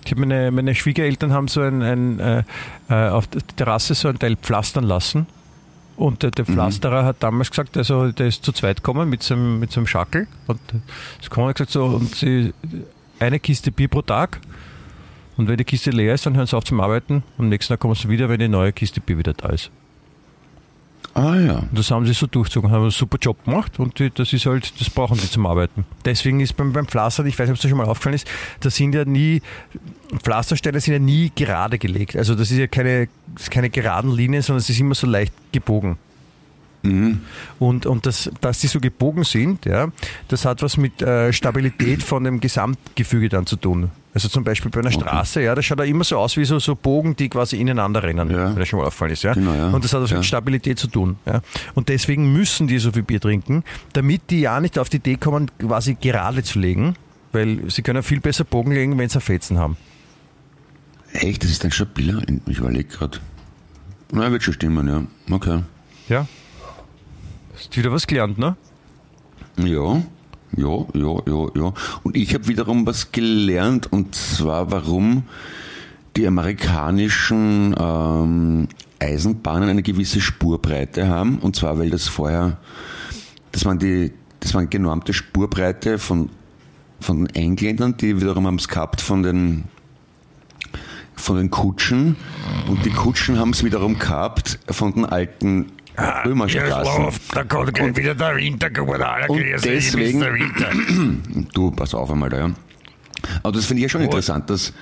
Ich hab meine, meine Schwiegereltern haben so ein, ein äh, äh, auf der Terrasse so ein Teil pflastern lassen. Und der, der Pflasterer hat damals gesagt, also der ist zu zweit gekommen mit seinem, mit seinem Schackel. Und es kommen gesagt so, und sie eine Kiste Bier pro Tag. Und wenn die Kiste leer ist, dann hören sie auf zum Arbeiten. Und am nächsten Tag kommen sie wieder, wenn die neue Kiste Bier wieder da ist. Ah ja. Und das haben sie so durchgezogen, haben einen super Job gemacht und die, das ist halt, das brauchen die zum Arbeiten. Deswegen ist beim, beim Pflastern, ich weiß nicht, ob es dir schon mal aufgefallen ist, da sind ja nie, Pflastersteine sind ja nie gerade gelegt. Also das ist ja keine, ist keine geraden Linien, sondern es ist immer so leicht gebogen. Und, und das, dass die so gebogen sind, ja, das hat was mit äh, Stabilität von dem Gesamtgefüge dann zu tun. Also zum Beispiel bei einer Straße, ja, das schaut ja immer so aus wie so, so Bogen, die quasi ineinander rennen, Ja. wenn das schon mal auffallen ist. Ja? Genau, ja. Und das hat was Ja. mit Stabilität zu tun. Ja? Und deswegen müssen die so viel Bier trinken, damit die ja nicht auf die Idee kommen, quasi gerade zu legen, weil sie können viel besser Bogen legen, wenn sie Fetzen haben. Echt, das ist ein stabiler. Ich überlege gerade. Na, wird schon stimmen, ja. Okay. Ja. Hast wieder was gelernt, ne? Ja, ja, ja, ja, ja. Und ich habe wiederum was gelernt, und zwar, warum die amerikanischen ähm, Eisenbahnen eine gewisse Spurbreite haben. Und zwar, weil das vorher, das waren die, das waren genormte Spurbreite von, von den Engländern, die wiederum haben es gehabt von den von den Kutschen und die Kutschen haben es wiederum gehabt von den alten Römerstraßen. da kommt wieder der Winter, Und deswegen-. Winter. Du, pass auf einmal da, ja. Aber das finde ich ja schon interessant, dass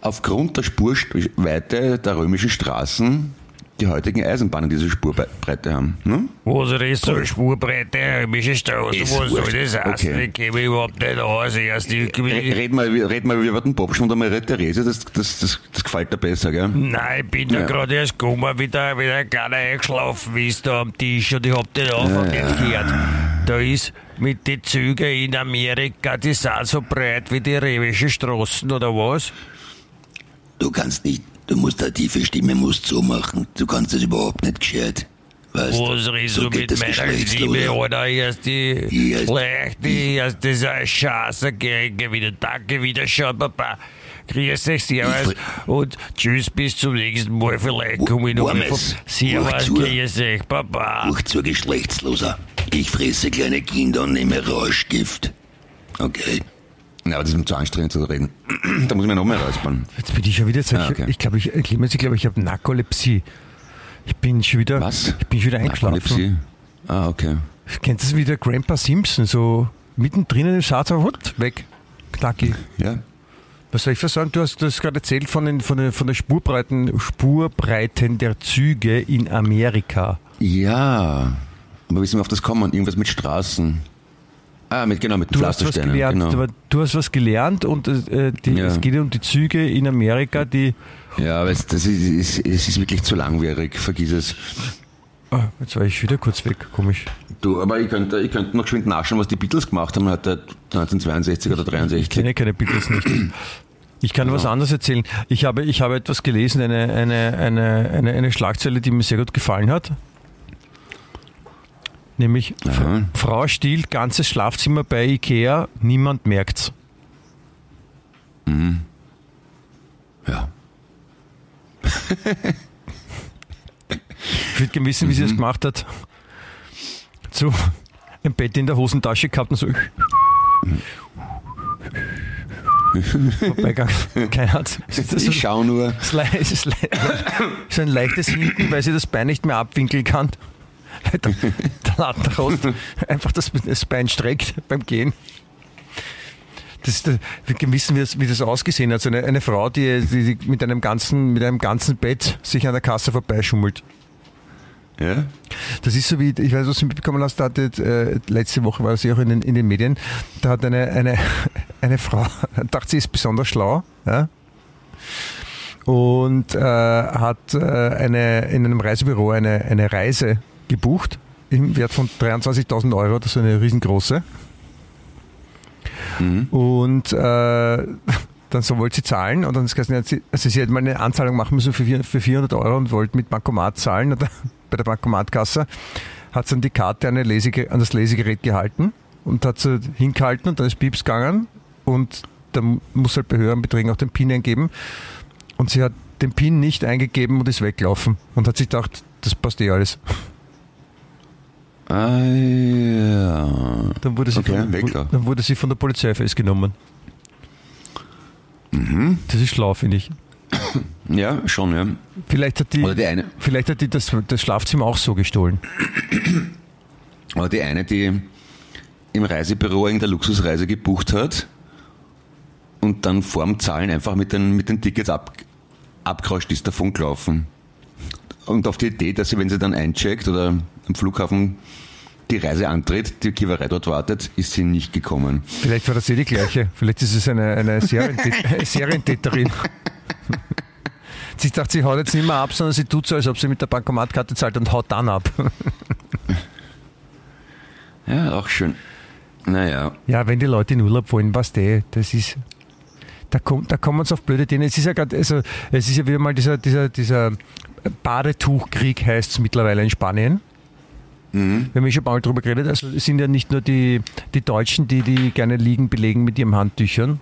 aufgrund der Spurweite der römischen Straßen die heutigen Eisenbahnen diese Spurbreite haben. Ne? Was ist so Spurbreite, römische Straße, Ist was soll wurscht. das heißen? Okay. Ich gebe überhaupt nicht aus. Erst die, Red mal, red mal über den Popschund und Maria Therese, das, das, das, das gefällt dir besser, gell? Nein, ich bin da Ja. gerade erst gekommen, wieder, wieder ein kleiner eingeschlafen ist da am Tisch und ich hab den Anfang nicht gehört. Da ist mit den Zügen in Amerika, die sind so breit wie die römischen Straßen, oder was? Du kannst nicht, du musst eine tiefe Stimme musst so machen. Du kannst das überhaupt nicht gescheit. Weißt Was redest so du mit meiner. Liebe, oder? Erst die Hier ist- schlechte, erst dieser Scheiße, Geringe wieder, danke, wieder schon, Papa. Grüß dich, Servus. Und tschüss, bis zum nächsten Mal. Vielleicht komme ich noch mal. Servus, zu. grüß dich, Papa. Hoch zur Geschlechtsloser. Ich fresse kleine Kinder und nehme Rauschgift. Okay. Ja, aber das ist mir zu anstrengend zu reden. da muss ich mir noch mehr räuspern. Jetzt bin ich schon wieder, Ah, okay. ich glaube, ich, Clemens, ich, glaube, ich habe Narkolepsie. Ich bin schon wieder, Was? ich bin schon wieder eingeschlafen. Narkolepsie? Ah, okay. Kennt das wieder Grandpa Simpson, so mittendrin im Satz, so, hut, weg, knacki. Ja. Was soll ich sagen? Du hast, du hast gerade erzählt von, den, von, den, von der Spurbreiten, Spurbreiten der Züge in Amerika. Ja. Aber wie sind wir auf das kommen? Irgendwas mit Straßen. Ah, mit, genau, mit Du hast was gelernt, Genau. du hast was gelernt und äh, die, Ja. es geht um die Züge in Amerika, die. Ja, aber es, das ist, ist, es ist wirklich zu langwierig, vergiss es. Ah, jetzt war ich wieder kurz weg, komisch. Du, aber ich könnte, ich könnte noch geschwind nachschauen, was die Beatles gemacht haben, heute 1962 oder Ich 63. kenne keine Beatles nicht. Ich kann was anderes erzählen. Ich habe, ich habe etwas gelesen, eine, eine, eine, eine, eine Schlagzeile, die mir sehr gut gefallen hat. Nämlich Aha. Frau stiehlt ganzes Schlafzimmer bei Ikea, niemand merkt's. Ja. Ich würde gerne wissen, wie sie das gemacht hat. So ein Bett in der Hosentasche gehabt und so. Vorbeigegangen. Keine Ahnung. Das ist so- Ich schau nur. So ein leichtes Hinten, weil sie das Bein nicht mehr abwinkeln kann. Der, der Lattenrost einfach das, das Bein streckt beim Gehen. Das der- wir wissen, wie das, wie das ausgesehen hat. So eine, eine Frau, die, die die mit, einem ganzen, mit einem ganzen Bett sich an der Kasse vorbeischummelt. Ja? Das ist so wie, ich weiß, was du mitbekommen hast, da äh, letzte Woche war sie auch in den, in den Medien, da hat eine, eine, eine Frau, dachte sie ist besonders schlau, ja, und äh, hat äh, eine, in einem Reisebüro eine, eine Reise gebucht im Wert von 23.000 Euro, das ist eine riesengroße. Und äh, dann so wollte sie zahlen und dann hat sie also sie hätte mal eine Anzahlung machen müssen für, für 400 Euro und wollte mit Bankomat zahlen. Und bei der Bankomatkasse hat sie dann die Karte an, Lesege, an das Lesegerät gehalten und hat sie hingehalten und dann ist Pieps gegangen und dann muss halt bei höheren Beträgen auch den PIN eingeben. Und sie hat den PIN nicht eingegeben und ist weggelaufen und hat sich gedacht, das passt eh alles. Ah, ja. Dann wurde sie, Okay, von, dann wurde sie von der Polizei festgenommen. Mhm. Das ist schlau, finde ich. Ja, schon, ja. Vielleicht hat die, Oder die eine, vielleicht hat die das, das Schlafzimmer auch so gestohlen. oder die eine, die im Reisebüro irgendeine Luxusreise gebucht hat und dann vorm Zahlen einfach mit den, mit den Tickets ab, abgerauscht ist, davon gelaufen. Und auf die Idee, dass sie, wenn sie dann eincheckt oder am Flughafen die Reise antritt, die Kiewerei dort wartet, ist sie nicht gekommen. Vielleicht war das eh die gleiche. Vielleicht ist es eine, eine Serientät- Serientäterin. Sie dachte, sie haut jetzt nicht mehr ab, sondern sie tut so, als ob sie mit der Bankomatkarte zahlt und haut dann ab. Ja, auch schön. Naja, Ja, wenn die Leute in Urlaub wollen, was der, das ist. Da kommt, da kommen uns auf blöde Dinge. Es ist ja gerade, also es ist ja wieder mal dieser, dieser, dieser Badetuchkrieg heißt es mittlerweile in Spanien. Wir haben ja schon mal drüber geredet. Also es sind ja nicht nur die, die Deutschen, die die gerne liegen belegen mit ihren Handtüchern.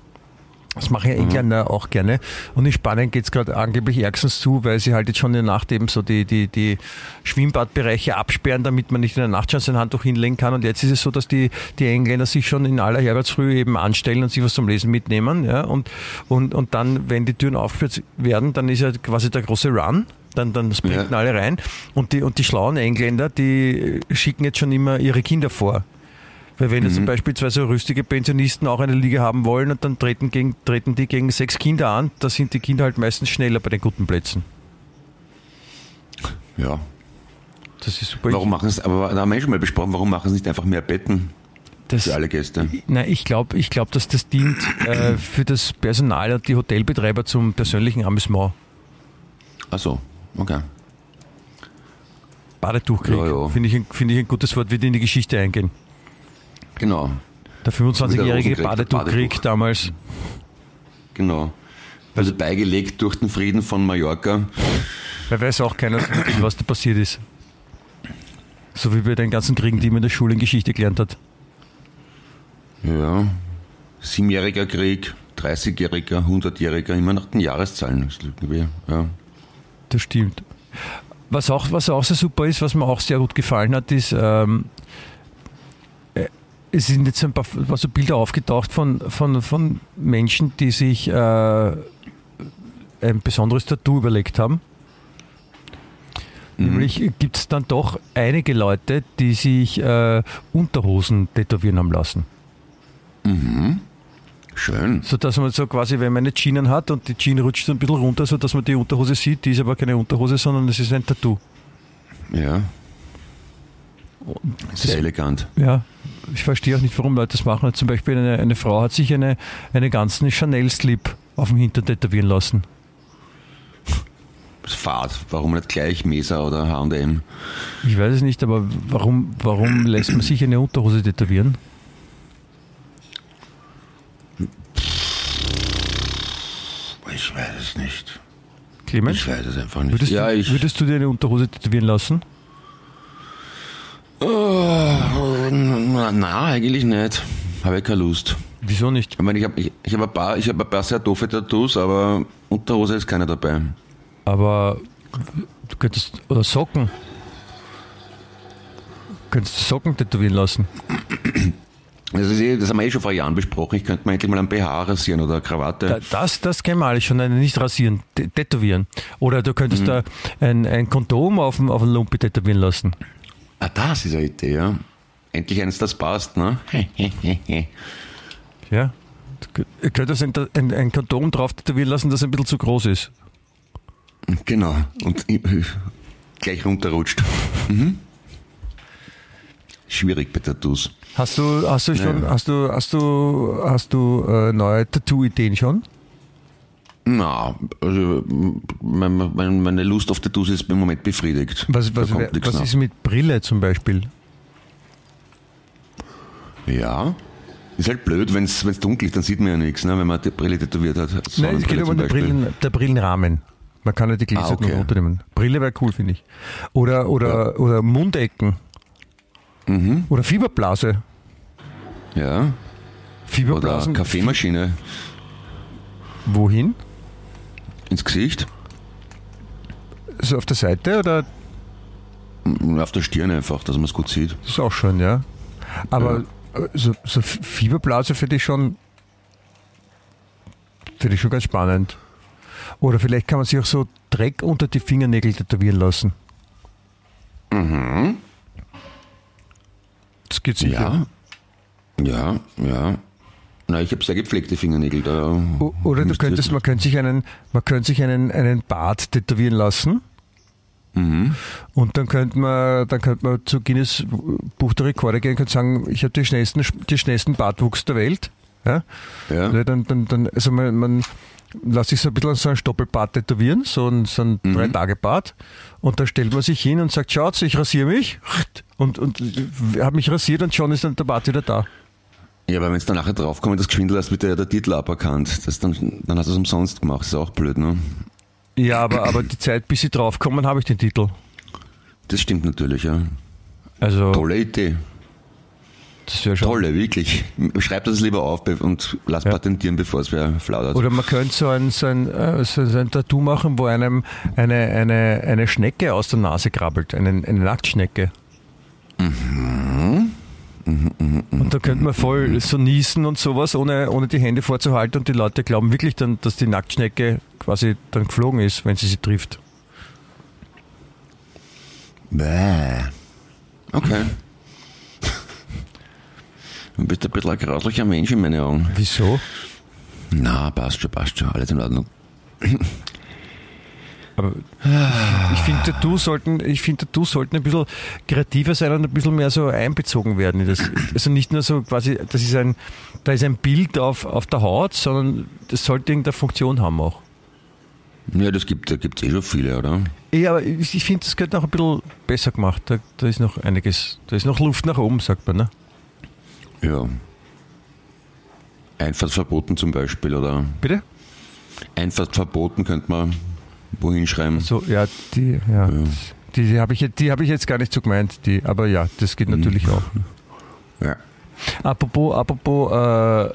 Das machen ja Engländer auch gerne. Und in Spanien geht es gerade angeblich ärgstens zu, weil sie halt jetzt schon in der Nacht eben so die, die, die Schwimmbadbereiche absperren, damit man nicht in der Nacht schon sein Handtuch hinlegen kann. Und jetzt ist es so, dass die, die Engländer sich schon in aller Herrgottsfrüh eben anstellen und sich was zum Lesen mitnehmen. Ja? Und, und, und dann, wenn die Türen aufgesperrt werden, dann ist ja quasi der große Run. Dann, dann sprinten Ja. alle rein. Und die, und die schlauen Engländer, die schicken jetzt schon immer ihre Kinder vor Weil wenn jetzt zum Beispiel zwei so rüstige Pensionisten auch eine Liga haben wollen und dann treten, gegen, treten die gegen sechs Kinder an, da sind die Kinder halt meistens schneller bei den guten Plätzen. Ja. Das ist super. Warum machen es, aber da haben wir eh schon mal besprochen, warum machen sie nicht einfach mehr Betten das, für alle Gäste? Nein, ich glaube, ich glaub, dass das dient äh, für das Personal und die Hotelbetreiber zum persönlichen Amüsement. Ach so, okay. Badetuchkrieg. Ja, ja. Finde ich, ein- finde ich ein gutes Wort, wird in die Geschichte eingehen. Genau, Der 25-jährige Rosenkrieg, der Badetuchkrieg Badetuch. damals. genau. Also beigelegt durch den Frieden von Mallorca. Weil weiß auch keiner, was da passiert ist. So wie bei den ganzen Kriegen, die man in der Schule in Geschichte gelernt hat. Ja. Siebenjähriger Krieg, 30-jähriger, 100-jähriger, immer nach den Jahreszahlen. Ja. Das stimmt. Was auch, was auch sehr super ist, was mir auch sehr gut gefallen hat, ist, ähm, äh, es sind jetzt ein paar, paar so Bilder aufgetaucht von, von, von Menschen, die sich äh, ein besonderes Tattoo überlegt haben. Nämlich gibt es dann doch einige Leute, die sich äh, Unterhosen tätowieren haben lassen. Schön. So dass man so quasi, wenn man eine Jeans hat und die Jeans rutscht ein bisschen runter, so dass man die Unterhose sieht, die ist aber keine Unterhose, sondern es ist ein Tattoo. Ja. Sehr elegant. Ja, ich verstehe auch nicht, warum Leute das machen. Zum Beispiel eine, eine Frau hat sich eine, eine ganzen Chanel-Slip auf dem Hintern tätowieren lassen. Das Fahrt. Warum nicht gleich Mesa oder H&M? Ich weiß es nicht, aber warum, warum lässt man sich eine Unterhose tätowieren? Ich weiß es nicht. Clemens, Ich weiß es einfach nicht. würdest, ja, du, würdest du dir eine Unterhose tätowieren lassen? Oh, na, eigentlich nicht. Habe ich keine Lust. Wieso nicht? Ich meine, ich habe ich, ich hab ein, paar- ich hab ein paar sehr doofe Tattoos, aber Unterhose ist keine dabei. Aber du könntest, oder Socken. Könntest du Socken tätowieren lassen? Das, ist eh, das haben wir eh schon vor Jahren besprochen. Ich könnte mir endlich mal einen BH rasieren oder eine Krawatte. Da- Das, das kennen wir alle schon, Nein, nicht rasieren, tä- tätowieren. Oder du könntest da ein, ein Kondom auf dem, auf dem Lumpi tätowieren lassen. ah, das ist eine Idee, ja. Endlich eins, das passt, ne? Ja. Du könnt- Ihr könnt das ein, ein, ein Kondom drauf tätowieren lassen, das ein bisschen zu groß ist. genau. Und gleich runterrutscht. Mhm. Schwierig bei Tattoos. Hast du, hast du schon, Ja. hast du, hast du, hast du äh, neue Tattoo-Ideen schon? Na, also mein, mein, meine Lust auf Tattoos ist im Moment befriedigt. Was, was, nichts was nach. ist mit Brille zum Beispiel? Ja. Ist halt blöd, wenn es dunkel ist, dann sieht man ja nichts, ne, wenn man die Brille tätowiert hat. Nein, es geht um den. Brillen, der Brillenrahmen. Man kann ja die Gläser Ah, okay. runternehmen. Brille wäre cool, finde ich. Oder, oder, oder Mundecken. Mhm. Oder Fieberblase. Ja. Oder Fieberblasen. Kaffeemaschine Wohin? ins Gesicht, So auf der Seite oder? auf der Stirn einfach, dass man es gut sieht. Das ist auch schon, ja. Aber äh, so, so Fieberblase finde ich schon, finde ich schon ganz spannend. Oder vielleicht kann man sich auch so Dreck unter die Fingernägel tätowieren lassen. Das sicher. Ja. Ja, ja. Na, ich habe sehr gepflegte Fingernägel. Da Oder du könntest, man könnte sich einen, man könnte sich einen, einen Bart tätowieren lassen. Mhm. Und dann könnte man, dann könnte man zu Guinness Buch der Rekorde gehen und sagen, ich habe die schnellsten, schnellsten Bartwuchs der Welt. Ja. Ja, dann, dann, dann, also man, man lässt sich so ein bisschen so einen Stoppelbart tätowieren, so ein, so ein Mhm. Drei-Tage-Bart. Und da stellt man sich hin und sagt, schaut, ich rasiere mich. Und, und habe mich rasiert und schon ist dann der Bart wieder da. Ja, aber wenn es dann nachher draufkommt, das Geschwindel hast, wird der, der Titel aberkannt. Das dann, dann hast du es umsonst gemacht. Das ist auch blöd, ne? Ja, aber, aber die Zeit, bis sie draufkommen, habe ich den Titel. Das stimmt natürlich, ja. Also, Tolle Idee. Das wäre schon. Tolle, wirklich. Schreib das lieber auf und lass Ja. patentieren, bevor es wer flaudert. Oder man könnte so ein, so, ein, äh, so ein Tattoo machen, wo einem eine, eine, eine Schnecke aus der Nase krabbelt, eine, eine Nacktschnecke. Und da könnte man voll so niesen und sowas, ohne, ohne die Hände vorzuhalten und die Leute glauben wirklich dann, dass die Nacktschnecke quasi dann geflogen ist, wenn sie sie trifft. Bäh. Okay. Du bist ein bisschen ein grauslicher Mensch in meinen Augen. Wieso? Na, passt schon, passt schon. Alles in Ordnung. Aber ich finde, Tattoos sollten, ich finde, sollten ein bisschen kreativer sein und ein bisschen mehr so einbezogen werden. Das, also nicht nur so quasi, das ist ein, da ist ein Bild auf, auf der Haut, sondern das sollte irgendeine Funktion haben auch. Ja, das gibt es eh schon viele, oder? Ja, aber ich, ich finde, das gehört noch ein bisschen besser gemacht. Da, da ist noch einiges, da ist noch Luft nach oben, sagt man, ne? Ja. Einfahrtsverboten zum Beispiel, oder? Bitte? Einfahrtsverboten könnte man wohin schreiben. So, ja, die, ja, das- die, die habe ich, jetzt- die hab ich jetzt gar nicht so gemeint, die, aber ja, das geht natürlich auch. Ja. Apropos, apropos äh,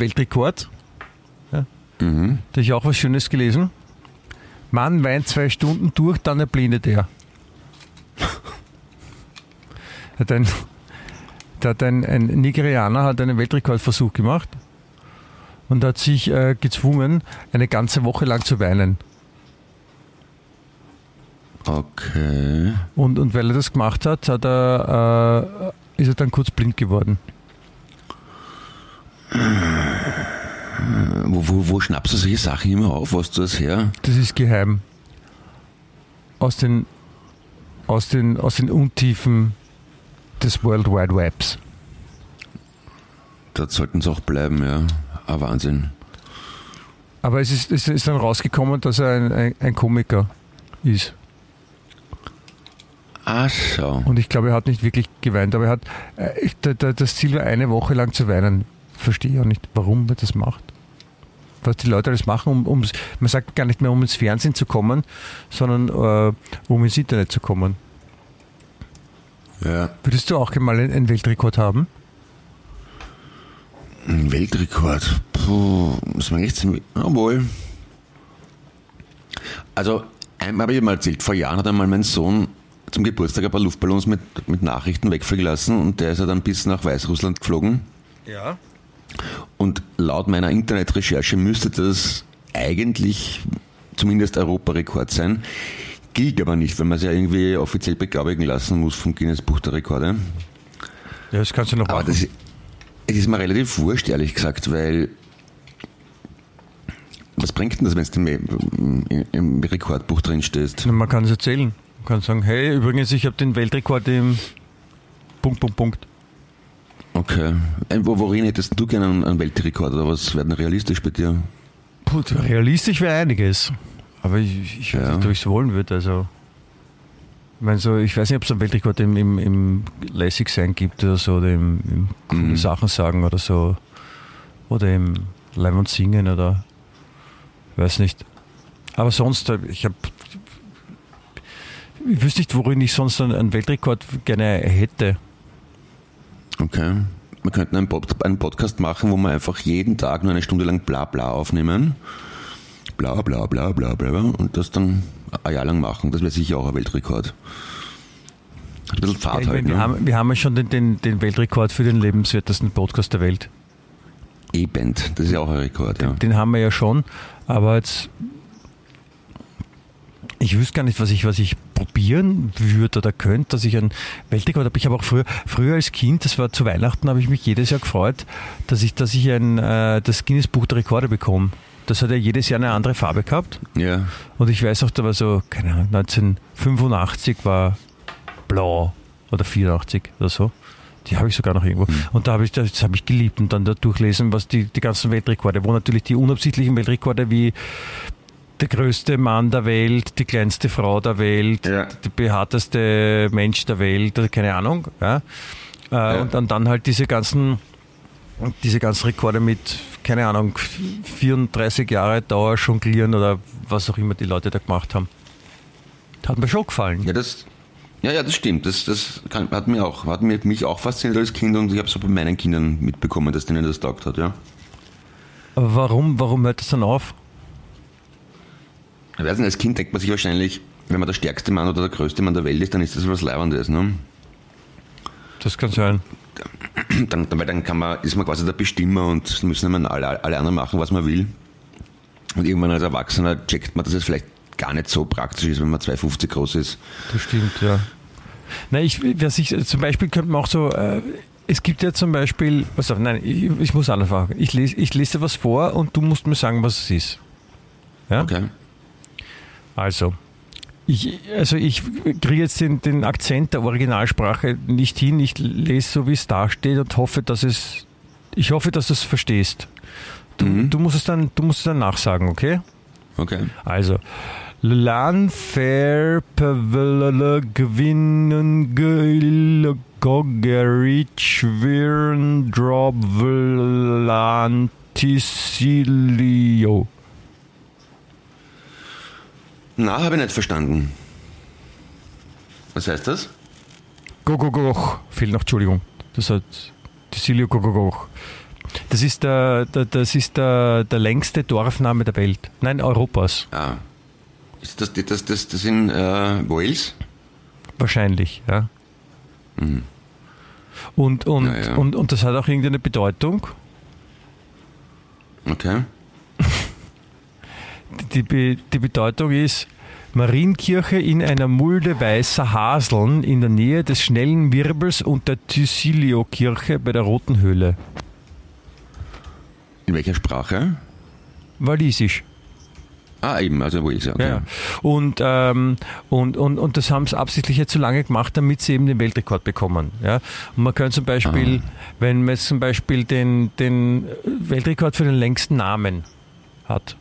Weltrekord, ja, Mhm. da habe ich auch was Schönes gelesen. Mann weint zwei Stunden durch, dann erblindet er. Hat ein, da hat ein, ein Nigerianer hat einen Weltrekordversuch gemacht und hat sich äh, gezwungen, eine ganze Woche lang zu weinen. Okay. Und, und weil er das gemacht hat, hat er, äh, ist er dann kurz blind geworden. Wo, wo, wo schnappst du solche Sachen immer auf? Was du das her? Das ist geheim. Aus den, aus den, aus den Untiefen des World Wide Webs. Dort sollten sie auch bleiben, ja. Ah, Wahnsinn. Aber es ist, es ist dann rausgekommen, dass er ein, ein, ein Komiker ist. Ach so. Und ich glaube, er hat nicht wirklich geweint, aber er hat äh, das Ziel war, eine Woche lang zu weinen. Verstehe ich auch nicht, warum er das macht. Was die Leute alles machen, um, um man sagt gar nicht mehr, um ins Fernsehen zu kommen, sondern äh, um ins Internet zu kommen. Ja. Würdest du auch mal einen Weltrekord haben? Ein Weltrekord. Puh, muss man echt ziemlich. Obwohl. Also, einmal habe ich mal erzählt, vor Jahren hat einmal mein Sohn zum Geburtstag ein paar Luftballons mit, mit Nachrichten wegfliegen lassen und der ist ja dann bis nach Weißrussland geflogen. Ja. Und laut meiner Internetrecherche müsste das eigentlich zumindest Europarekord sein. Gilt aber nicht, wenn man es ja irgendwie offiziell beglaubigen lassen muss vom Guinness Buch der Rekorde. Ja, das kannst du noch Aber machen. das, es ist mir relativ wurscht, ehrlich gesagt, weil was bringt denn das, wenn du im, Rekordbuch drin stehst? Man kann es erzählen. Man kann sagen, hey, übrigens, ich habe den Weltrekord im Punkt, Punkt, Punkt. Okay. Äh, wo- Worin hättest du gerne einen, einen Weltrekord oder was wäre denn realistisch bei dir? Puh, realistisch wäre einiges. Aber ich, ich weiß Ja. nicht, ob ich es wollen würde. Also, ich meine, so, ich weiß nicht, ob es einen Weltrekord im, im, im Lässig sein gibt oder so, oder im, im Mhm. Sachen sagen oder so. Oder im Leim und Singen oder weiß nicht. Aber sonst, äh, ich habe. Ich wüsste nicht, worin ich sonst einen, Weltrekord gerne hätte. Okay. Wir könnten einen, Pod, einen Podcast machen, wo wir einfach jeden Tag nur eine Stunde lang bla bla aufnehmen. Bla bla bla bla bla und das dann ein Jahr lang machen. Das wäre sicher auch ein Weltrekord. Ein bisschen Ja, Fahrt ich halt, meine, wir, ne? haben, wir haben ja schon den, den, den Weltrekord für den lebenswertesten Podcast der Welt. E-Band, das ist ja auch ein Rekord, ja. Den haben wir ja schon, aber jetzt. Ich wüsste gar nicht, was ich, was ich probieren würde oder könnte, dass ich einen Weltrekord habe. Ich habe auch früher, früher als Kind, das war zu Weihnachten, habe ich mich jedes Jahr gefreut, dass ich, dass ich ein, äh, das Guinness Buch der Rekorde bekomme. Das hat ja jedes Jahr eine andere Farbe gehabt. Ja, Und ich weiß auch, da war so, keine Ahnung, 1985 war blau oder 84 oder so. Die habe ich sogar noch irgendwo. Und da habe ich, das habe ich geliebt und dann da durchlesen, was die, die ganzen Weltrekorde, wo natürlich die unabsichtlichen Weltrekorde wie der größte Mann der Welt, die kleinste Frau der Welt, Ja. der behaarteste Mensch der Welt, keine Ahnung. Ja. Äh, Und dann, dann halt diese ganzen, diese ganzen Rekorde mit, keine Ahnung, 34 Jahre Dauer jonglieren oder was auch immer die Leute da gemacht haben. Hat mir schon gefallen. ja, das, ja, ja, das stimmt. Das, das kann, hat mir auch, hat mir, mich auch fasziniert als Kind und ich habe es auch bei meinen Kindern mitbekommen, dass denen das taugt hat, ja. Aber warum, warum hört das dann auf? Ich weiß nicht, als Kind denkt man sich wahrscheinlich, wenn man der stärkste Mann oder der größte Mann der Welt ist, dann ist das was Leibendes, ne? Das kann sein. Dann, dann, weil dann kann man, ist man quasi der Bestimmer und müssen immer alle, alle anderen machen, was man will. Und irgendwann als Erwachsener checkt man, dass es vielleicht gar nicht so praktisch ist, wenn man 2,50 groß ist. Das stimmt, ja. Na, ich, was ich, zum Beispiel könnte man auch so, äh, es gibt ja zum Beispiel, pass auf, nein, ich, ich muss anders fragen. Ich lese, ich lese was vor und du musst mir sagen, was es ist. Ja? Okay. Also, ich, also ich kriege jetzt den, den Akzent der Originalsprache nicht hin. Ich lese so, wie es da steht und hoffe, dass es. Ich hoffe, dass du es verstehst. Du, du musst es dann, du musst es dann nachsagen, okay? Okay. Also, Lanfair Pavela gewinnen Gogerich Wirn Drobvelantisilio. Na, habe ich nicht verstanden. Was heißt das? Gogogoch. Fehlt noch, Entschuldigung. Das hat Tisilio Gogogoch. Das ist der, der, das ist der, der längste Dorfname der Welt. Nein, Europas. Ah. Ist das das, das, das in äh, Wales? Wahrscheinlich, ja. Und, und, Ja, ja. Und, und das hat auch irgendeine Bedeutung. Okay. Die, Be die Bedeutung ist Marienkirche in einer Mulde weißer Haseln in der Nähe des schnellen Wirbels und der Tysilio-Kirche bei der Roten Höhle. In welcher Sprache? Walisisch. Ah, eben, also Wales, ja. Okay. Ja, ja. Und, ähm, und, und, und das haben sie absichtlich jetzt so lange gemacht, damit sie eben den Weltrekord bekommen. Ja? Und man kann zum Beispiel, wenn man jetzt zum Beispiel den, den Weltrekord für den längsten Namen hat,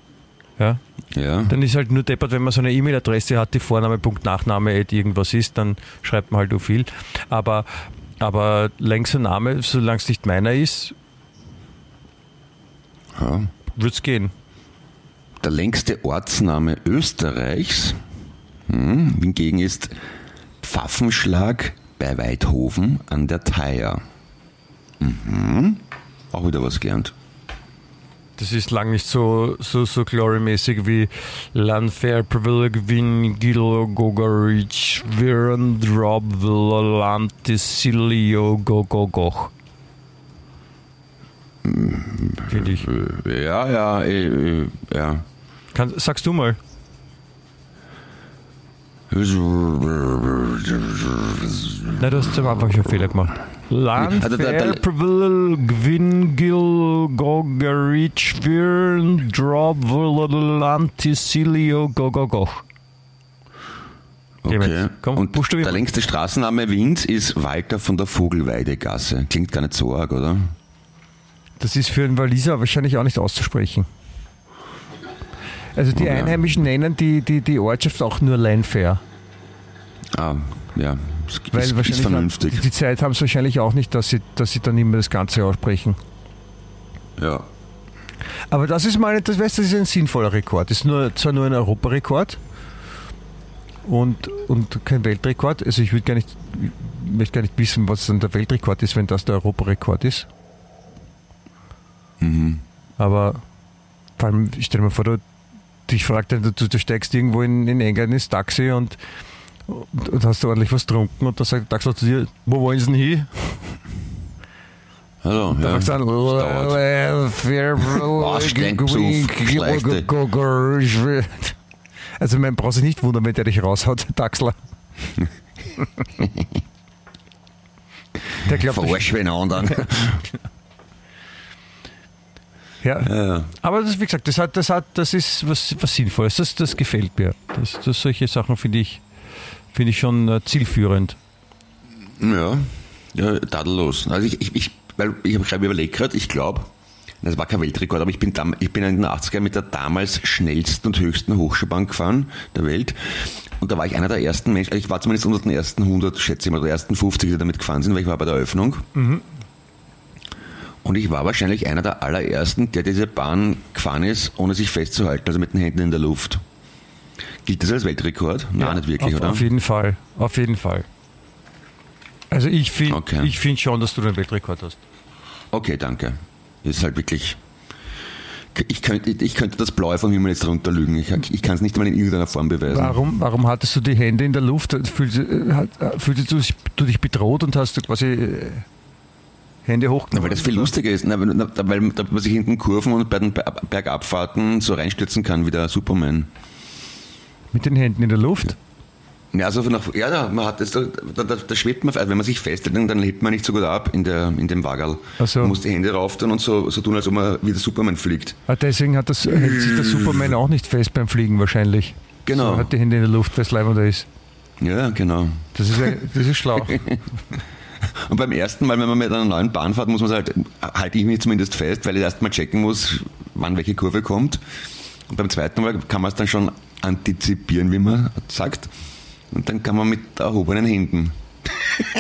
ja, Ja. dann ist halt nur deppert, wenn man so eine E-Mail-Adresse hat, die Vorname, Punkt, Nachname, irgendwas ist, dann schreibt man halt so viel. Aber, aber längster Name, solange es nicht meiner ist, ja. wird es gehen. Der längste Ortsname Österreichs hm, hingegen ist Pfaffenschlag bei Weidhofen an der Theier. Mhm. Auch wieder was gelernt. Das ist lang nicht so, so, so glorymäßig wie Lanfair, Privileg, Win, Gilo, Gogarich, Viren, Drop, Lantisilio, Gogogoch. Finde ich. Ja, ja, äh, ja. Kann, sagst du mal. Nein, du hast am Anfang schon Fehler gemacht. Also da- da- Gil, Gogarich, Viren, Drop, Lantisilio, Gogogoch. Okay. Komm, Und der längste Straßenname Wiens ist Walter von der Vogelweidegasse. Klingt gar nicht so arg, oder? Das ist für einen Waliser wahrscheinlich auch nicht auszusprechen. Also die Ja. Einheimischen nennen die, die, die Ortschaft auch nur Lanfair. Ah, ja. Ist, Weil ist, ist wahrscheinlich vernünftig. Die, die Zeit haben sie wahrscheinlich auch nicht, dass sie, dass sie dann immer das Ganze aussprechen. Ja. Aber das ist mal, das, weißt, du, das ist ein sinnvoller Rekord. Das ist nur, zwar nur ein Europarekord und, und kein Weltrekord. Also ich würde gar nicht, ich möchte gar nicht wissen, was dann der Weltrekord ist, wenn das der Europarekord ist. Mhm. Aber vor allem, ich stelle mir vor, du, dich fragt, du, du steigst irgendwo in, in England ins Taxi und, und, hast du ordentlich was getrunken und da sagt Taxi zu dir, wo wollen sie denn hin? Hallo, Da ja. du Boah, Steinpsuff, Also man braucht sich nicht wundern, wenn der dich raushaut, der Taxler. Der glaubt, Verarsch wen anderen. ja. ja. Aber das, wie gesagt, das, hat, das, hat, das ist was, was Sinnvolles. Das, das gefällt mir. Das, das, solche Sachen finde ich, finde ich schon äh, zielführend. Ja, ja tadellos. Also ich, ich, ich, weil ich habe gerade überlegt gerade, ich glaube, das war kein Weltrekord, aber ich bin, dam, ich bin in den 80er mit der damals schnellsten und höchsten Hochschulbahn gefahren der Welt. Und da war ich einer der ersten Menschen, also ich war zumindest unter den ersten 100, schätze ich mal, oder ersten 50, die damit gefahren sind, weil ich war bei der Eröffnung. Und ich war wahrscheinlich einer der allerersten, der diese Bahn gefahren ist, ohne sich festzuhalten, also mit den Händen in der Luft. Gilt das als Weltrekord? Nein, nicht wirklich, auf, oder? Auf jeden Fall. Auf jeden Fall. Also ich finde Okay. ich find schon, dass du den Weltrekord hast. Okay, danke. Ist halt wirklich. Ich könnte, ich könnte das Blaue vom Himmel jetzt runterlügen. Ich, ich kann es nicht mal in irgendeiner Form beweisen. Warum, warum hattest du die Hände in der Luft? Fühlst, fühlst du, dich- bedroht und hast du quasi äh, Hände hoch? Na, weil das viel lustiger ist, na, weil, weil man sich hinten Kurven und bei den Ber- Bergabfahrten so reinstürzen kann wie der Superman. Mit den Händen in der Luft? Ja, also nach, ja, da, man hat das, da, da, da, schwebt man, also wenn man sich festhält, dann, hebt man nicht so gut ab in, der, in dem Wagel. Ach so. Man muss die Hände rauf tun und so, so tun, als ob man wie der Superman fliegt. Ah, deswegen hat das, hält sich der Superman auch nicht fest beim Fliegen wahrscheinlich. Genau. So hat die Hände in der Luft, weil es leibender ist. Ja, genau. Das ist, ja- das ist schlau. Und beim ersten Mal, wenn man mit einer neuen Bahn fährt, muss man halt, halte ich mich zumindest fest, weil ich erst mal checken muss, wann welche Kurve kommt. Und beim zweiten Mal kann man es dann schon antizipieren, wie man sagt. Und dann kann man mit erhobenen Händen.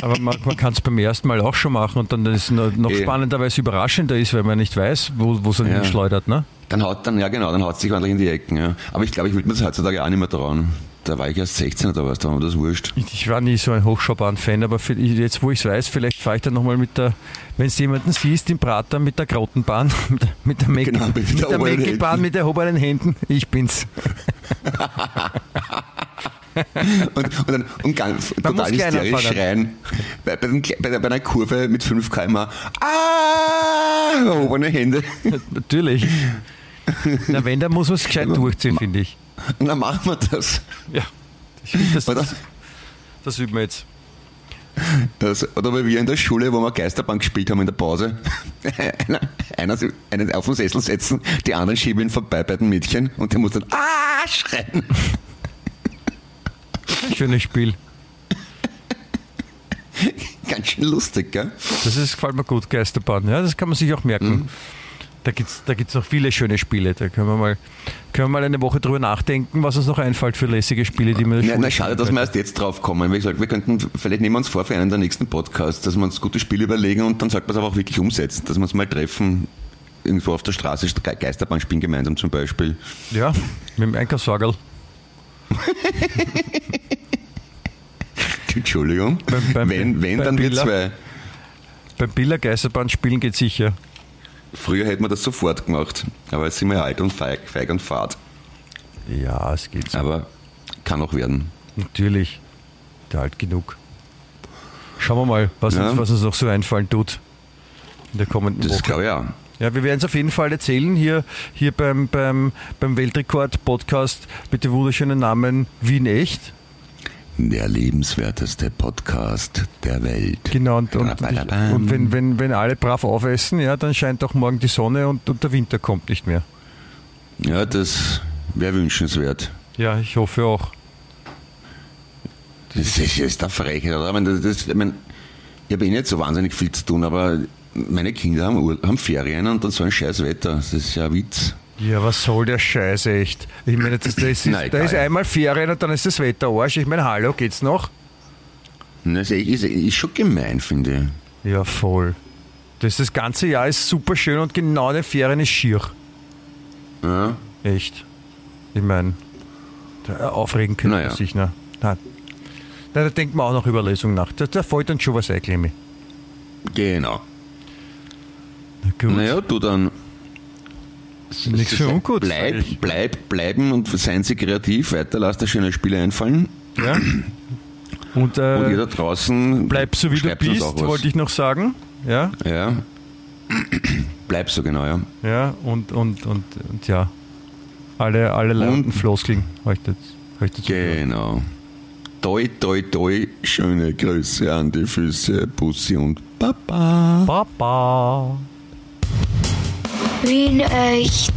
Aber man, man kann es beim ersten Mal auch schon machen und dann ist es noch, noch spannender, weil es überraschender ist, weil man nicht weiß, wo wo es Ja. hinschleudert. Ne? Dann haut dann, ja genau, dann haut sich ordentlich in die Ecken. Ja. Aber ich glaube, ich würde mir das heutzutage auch nicht mehr trauen. Da war ich erst 16 oder was, da war das wurscht. Ich, war nie so ein Hochschaubahn-Fan, aber für, jetzt, wo ich es weiß, vielleicht fahre ich dann nochmal mit der, wenn es jemanden siehst, im Prater mit der Grottenbahn, mit, der- Mäcki- Genau, mit der Händen. mit der erhobenen Händen. Ich bin's. Und, und dann und ganz, Man total hysterisch schreien. Bei, bei, bei, bei einer Kurve mit 5 km Ah! Erhobene Hände. Natürlich. Na, wenn, dann muss man es gescheit durchziehen, finde ich. Und dann machen wir das. Ja. Das, Oder? das, das üben wir jetzt. Das, oder wie wir in der Schule, wo wir Geisterbahn gespielt haben in der Pause. einer, einer, einen auf den Sessel setzen, die anderen schieben ihn vorbei bei den Mädchen und der muss dann Ah! schreien. Schönes Spiel. Ganz schön lustig, gell? Das ist, gefällt mir gut, Geisterbahn. Ja, das kann man sich auch merken. Mhm. Da gibt es da gibt's noch viele schöne Spiele. Da können wir, mal, können wir mal eine Woche drüber nachdenken, was uns noch einfällt für lässige Spiele, die wir der Na, schade, dass wir erst jetzt drauf kommen. Wie gesagt, wir könnten, vielleicht nehmen wir uns vor für einen der nächsten Podcasts, dass wir uns gute Spiele überlegen und dann sollte man es aber auch wirklich umsetzen, dass wir uns mal treffen, irgendwo auf der Straße, Ge- Geisterbahn spielen gemeinsam zum Beispiel. Ja, mit dem Einkaufswagel. Entschuldigung. Beim- beim- wenn, wenn beim dann wir zwei. Beim Biller Geisterbahn spielen geht sicher. Früher hätten wir das sofort gemacht, aber jetzt sind wir alt und feig, feig und fad. Ja, es geht so. Aber kann auch werden. Natürlich. Der alt genug. Schauen wir mal, was, Ja. uns, was uns noch so einfallen tut. In der kommenden Das Woche. glaube ich auch. Ja, wir werden es auf jeden Fall erzählen hier, hier beim, beim, beim Weltrekord-Podcast mit dem wunderschönen Namen Wien Echt. Der lebenswerteste Podcast der Welt. Genau, und, und, und wenn, wenn, wenn alle brav aufessen, ja, dann scheint auch morgen die Sonne und, und der Winter kommt nicht mehr. Ja, das wäre wünschenswert. Ja, ich hoffe auch. Das ist, ist der Frechheit, oder? Ich, meine, das, ich, meine, ich habe eh nicht so wahnsinnig viel zu tun, aber meine Kinder haben, haben Ferien und dann so ein scheiß Wetter. Das ist ja ein Witz. Ja, was soll der Scheiß echt? Ich meine, das, das ist, Na, da ist einmal Ferien und dann ist das Wetter Arsch. Ich meine, hallo, geht's noch? Das ist, ist, ist schon gemein, finde ich. Ja, voll. Das, das ganze Jahr ist super schön und genau in den Ferien ist schier. Ja. Echt. Ich meine, aufregen können Naja. sich. Ne? Na, na, da denkt man auch noch über Lesung nach. Da, da fällt dann schon was ein, Clemmy. Genau. Na gut. Naja, du dann. Nichts für ungut. Bleib, bleib, bleiben und seien Sie kreativ. Weiter, lasst dir schöne Spiele einfallen. Ja. Und, Und ihr äh, da draußen. bleib so wie du bist, wollte ich noch sagen. Ja, Ja. Bleib so genau, ja. ja, und, und, und, und ja. Alle, alle lauten Floskeln. Dazu. Genau. Toi, toi, toi. Schöne Grüße an die Füße. Bussi und Papa. Papa. Wien äh, echt.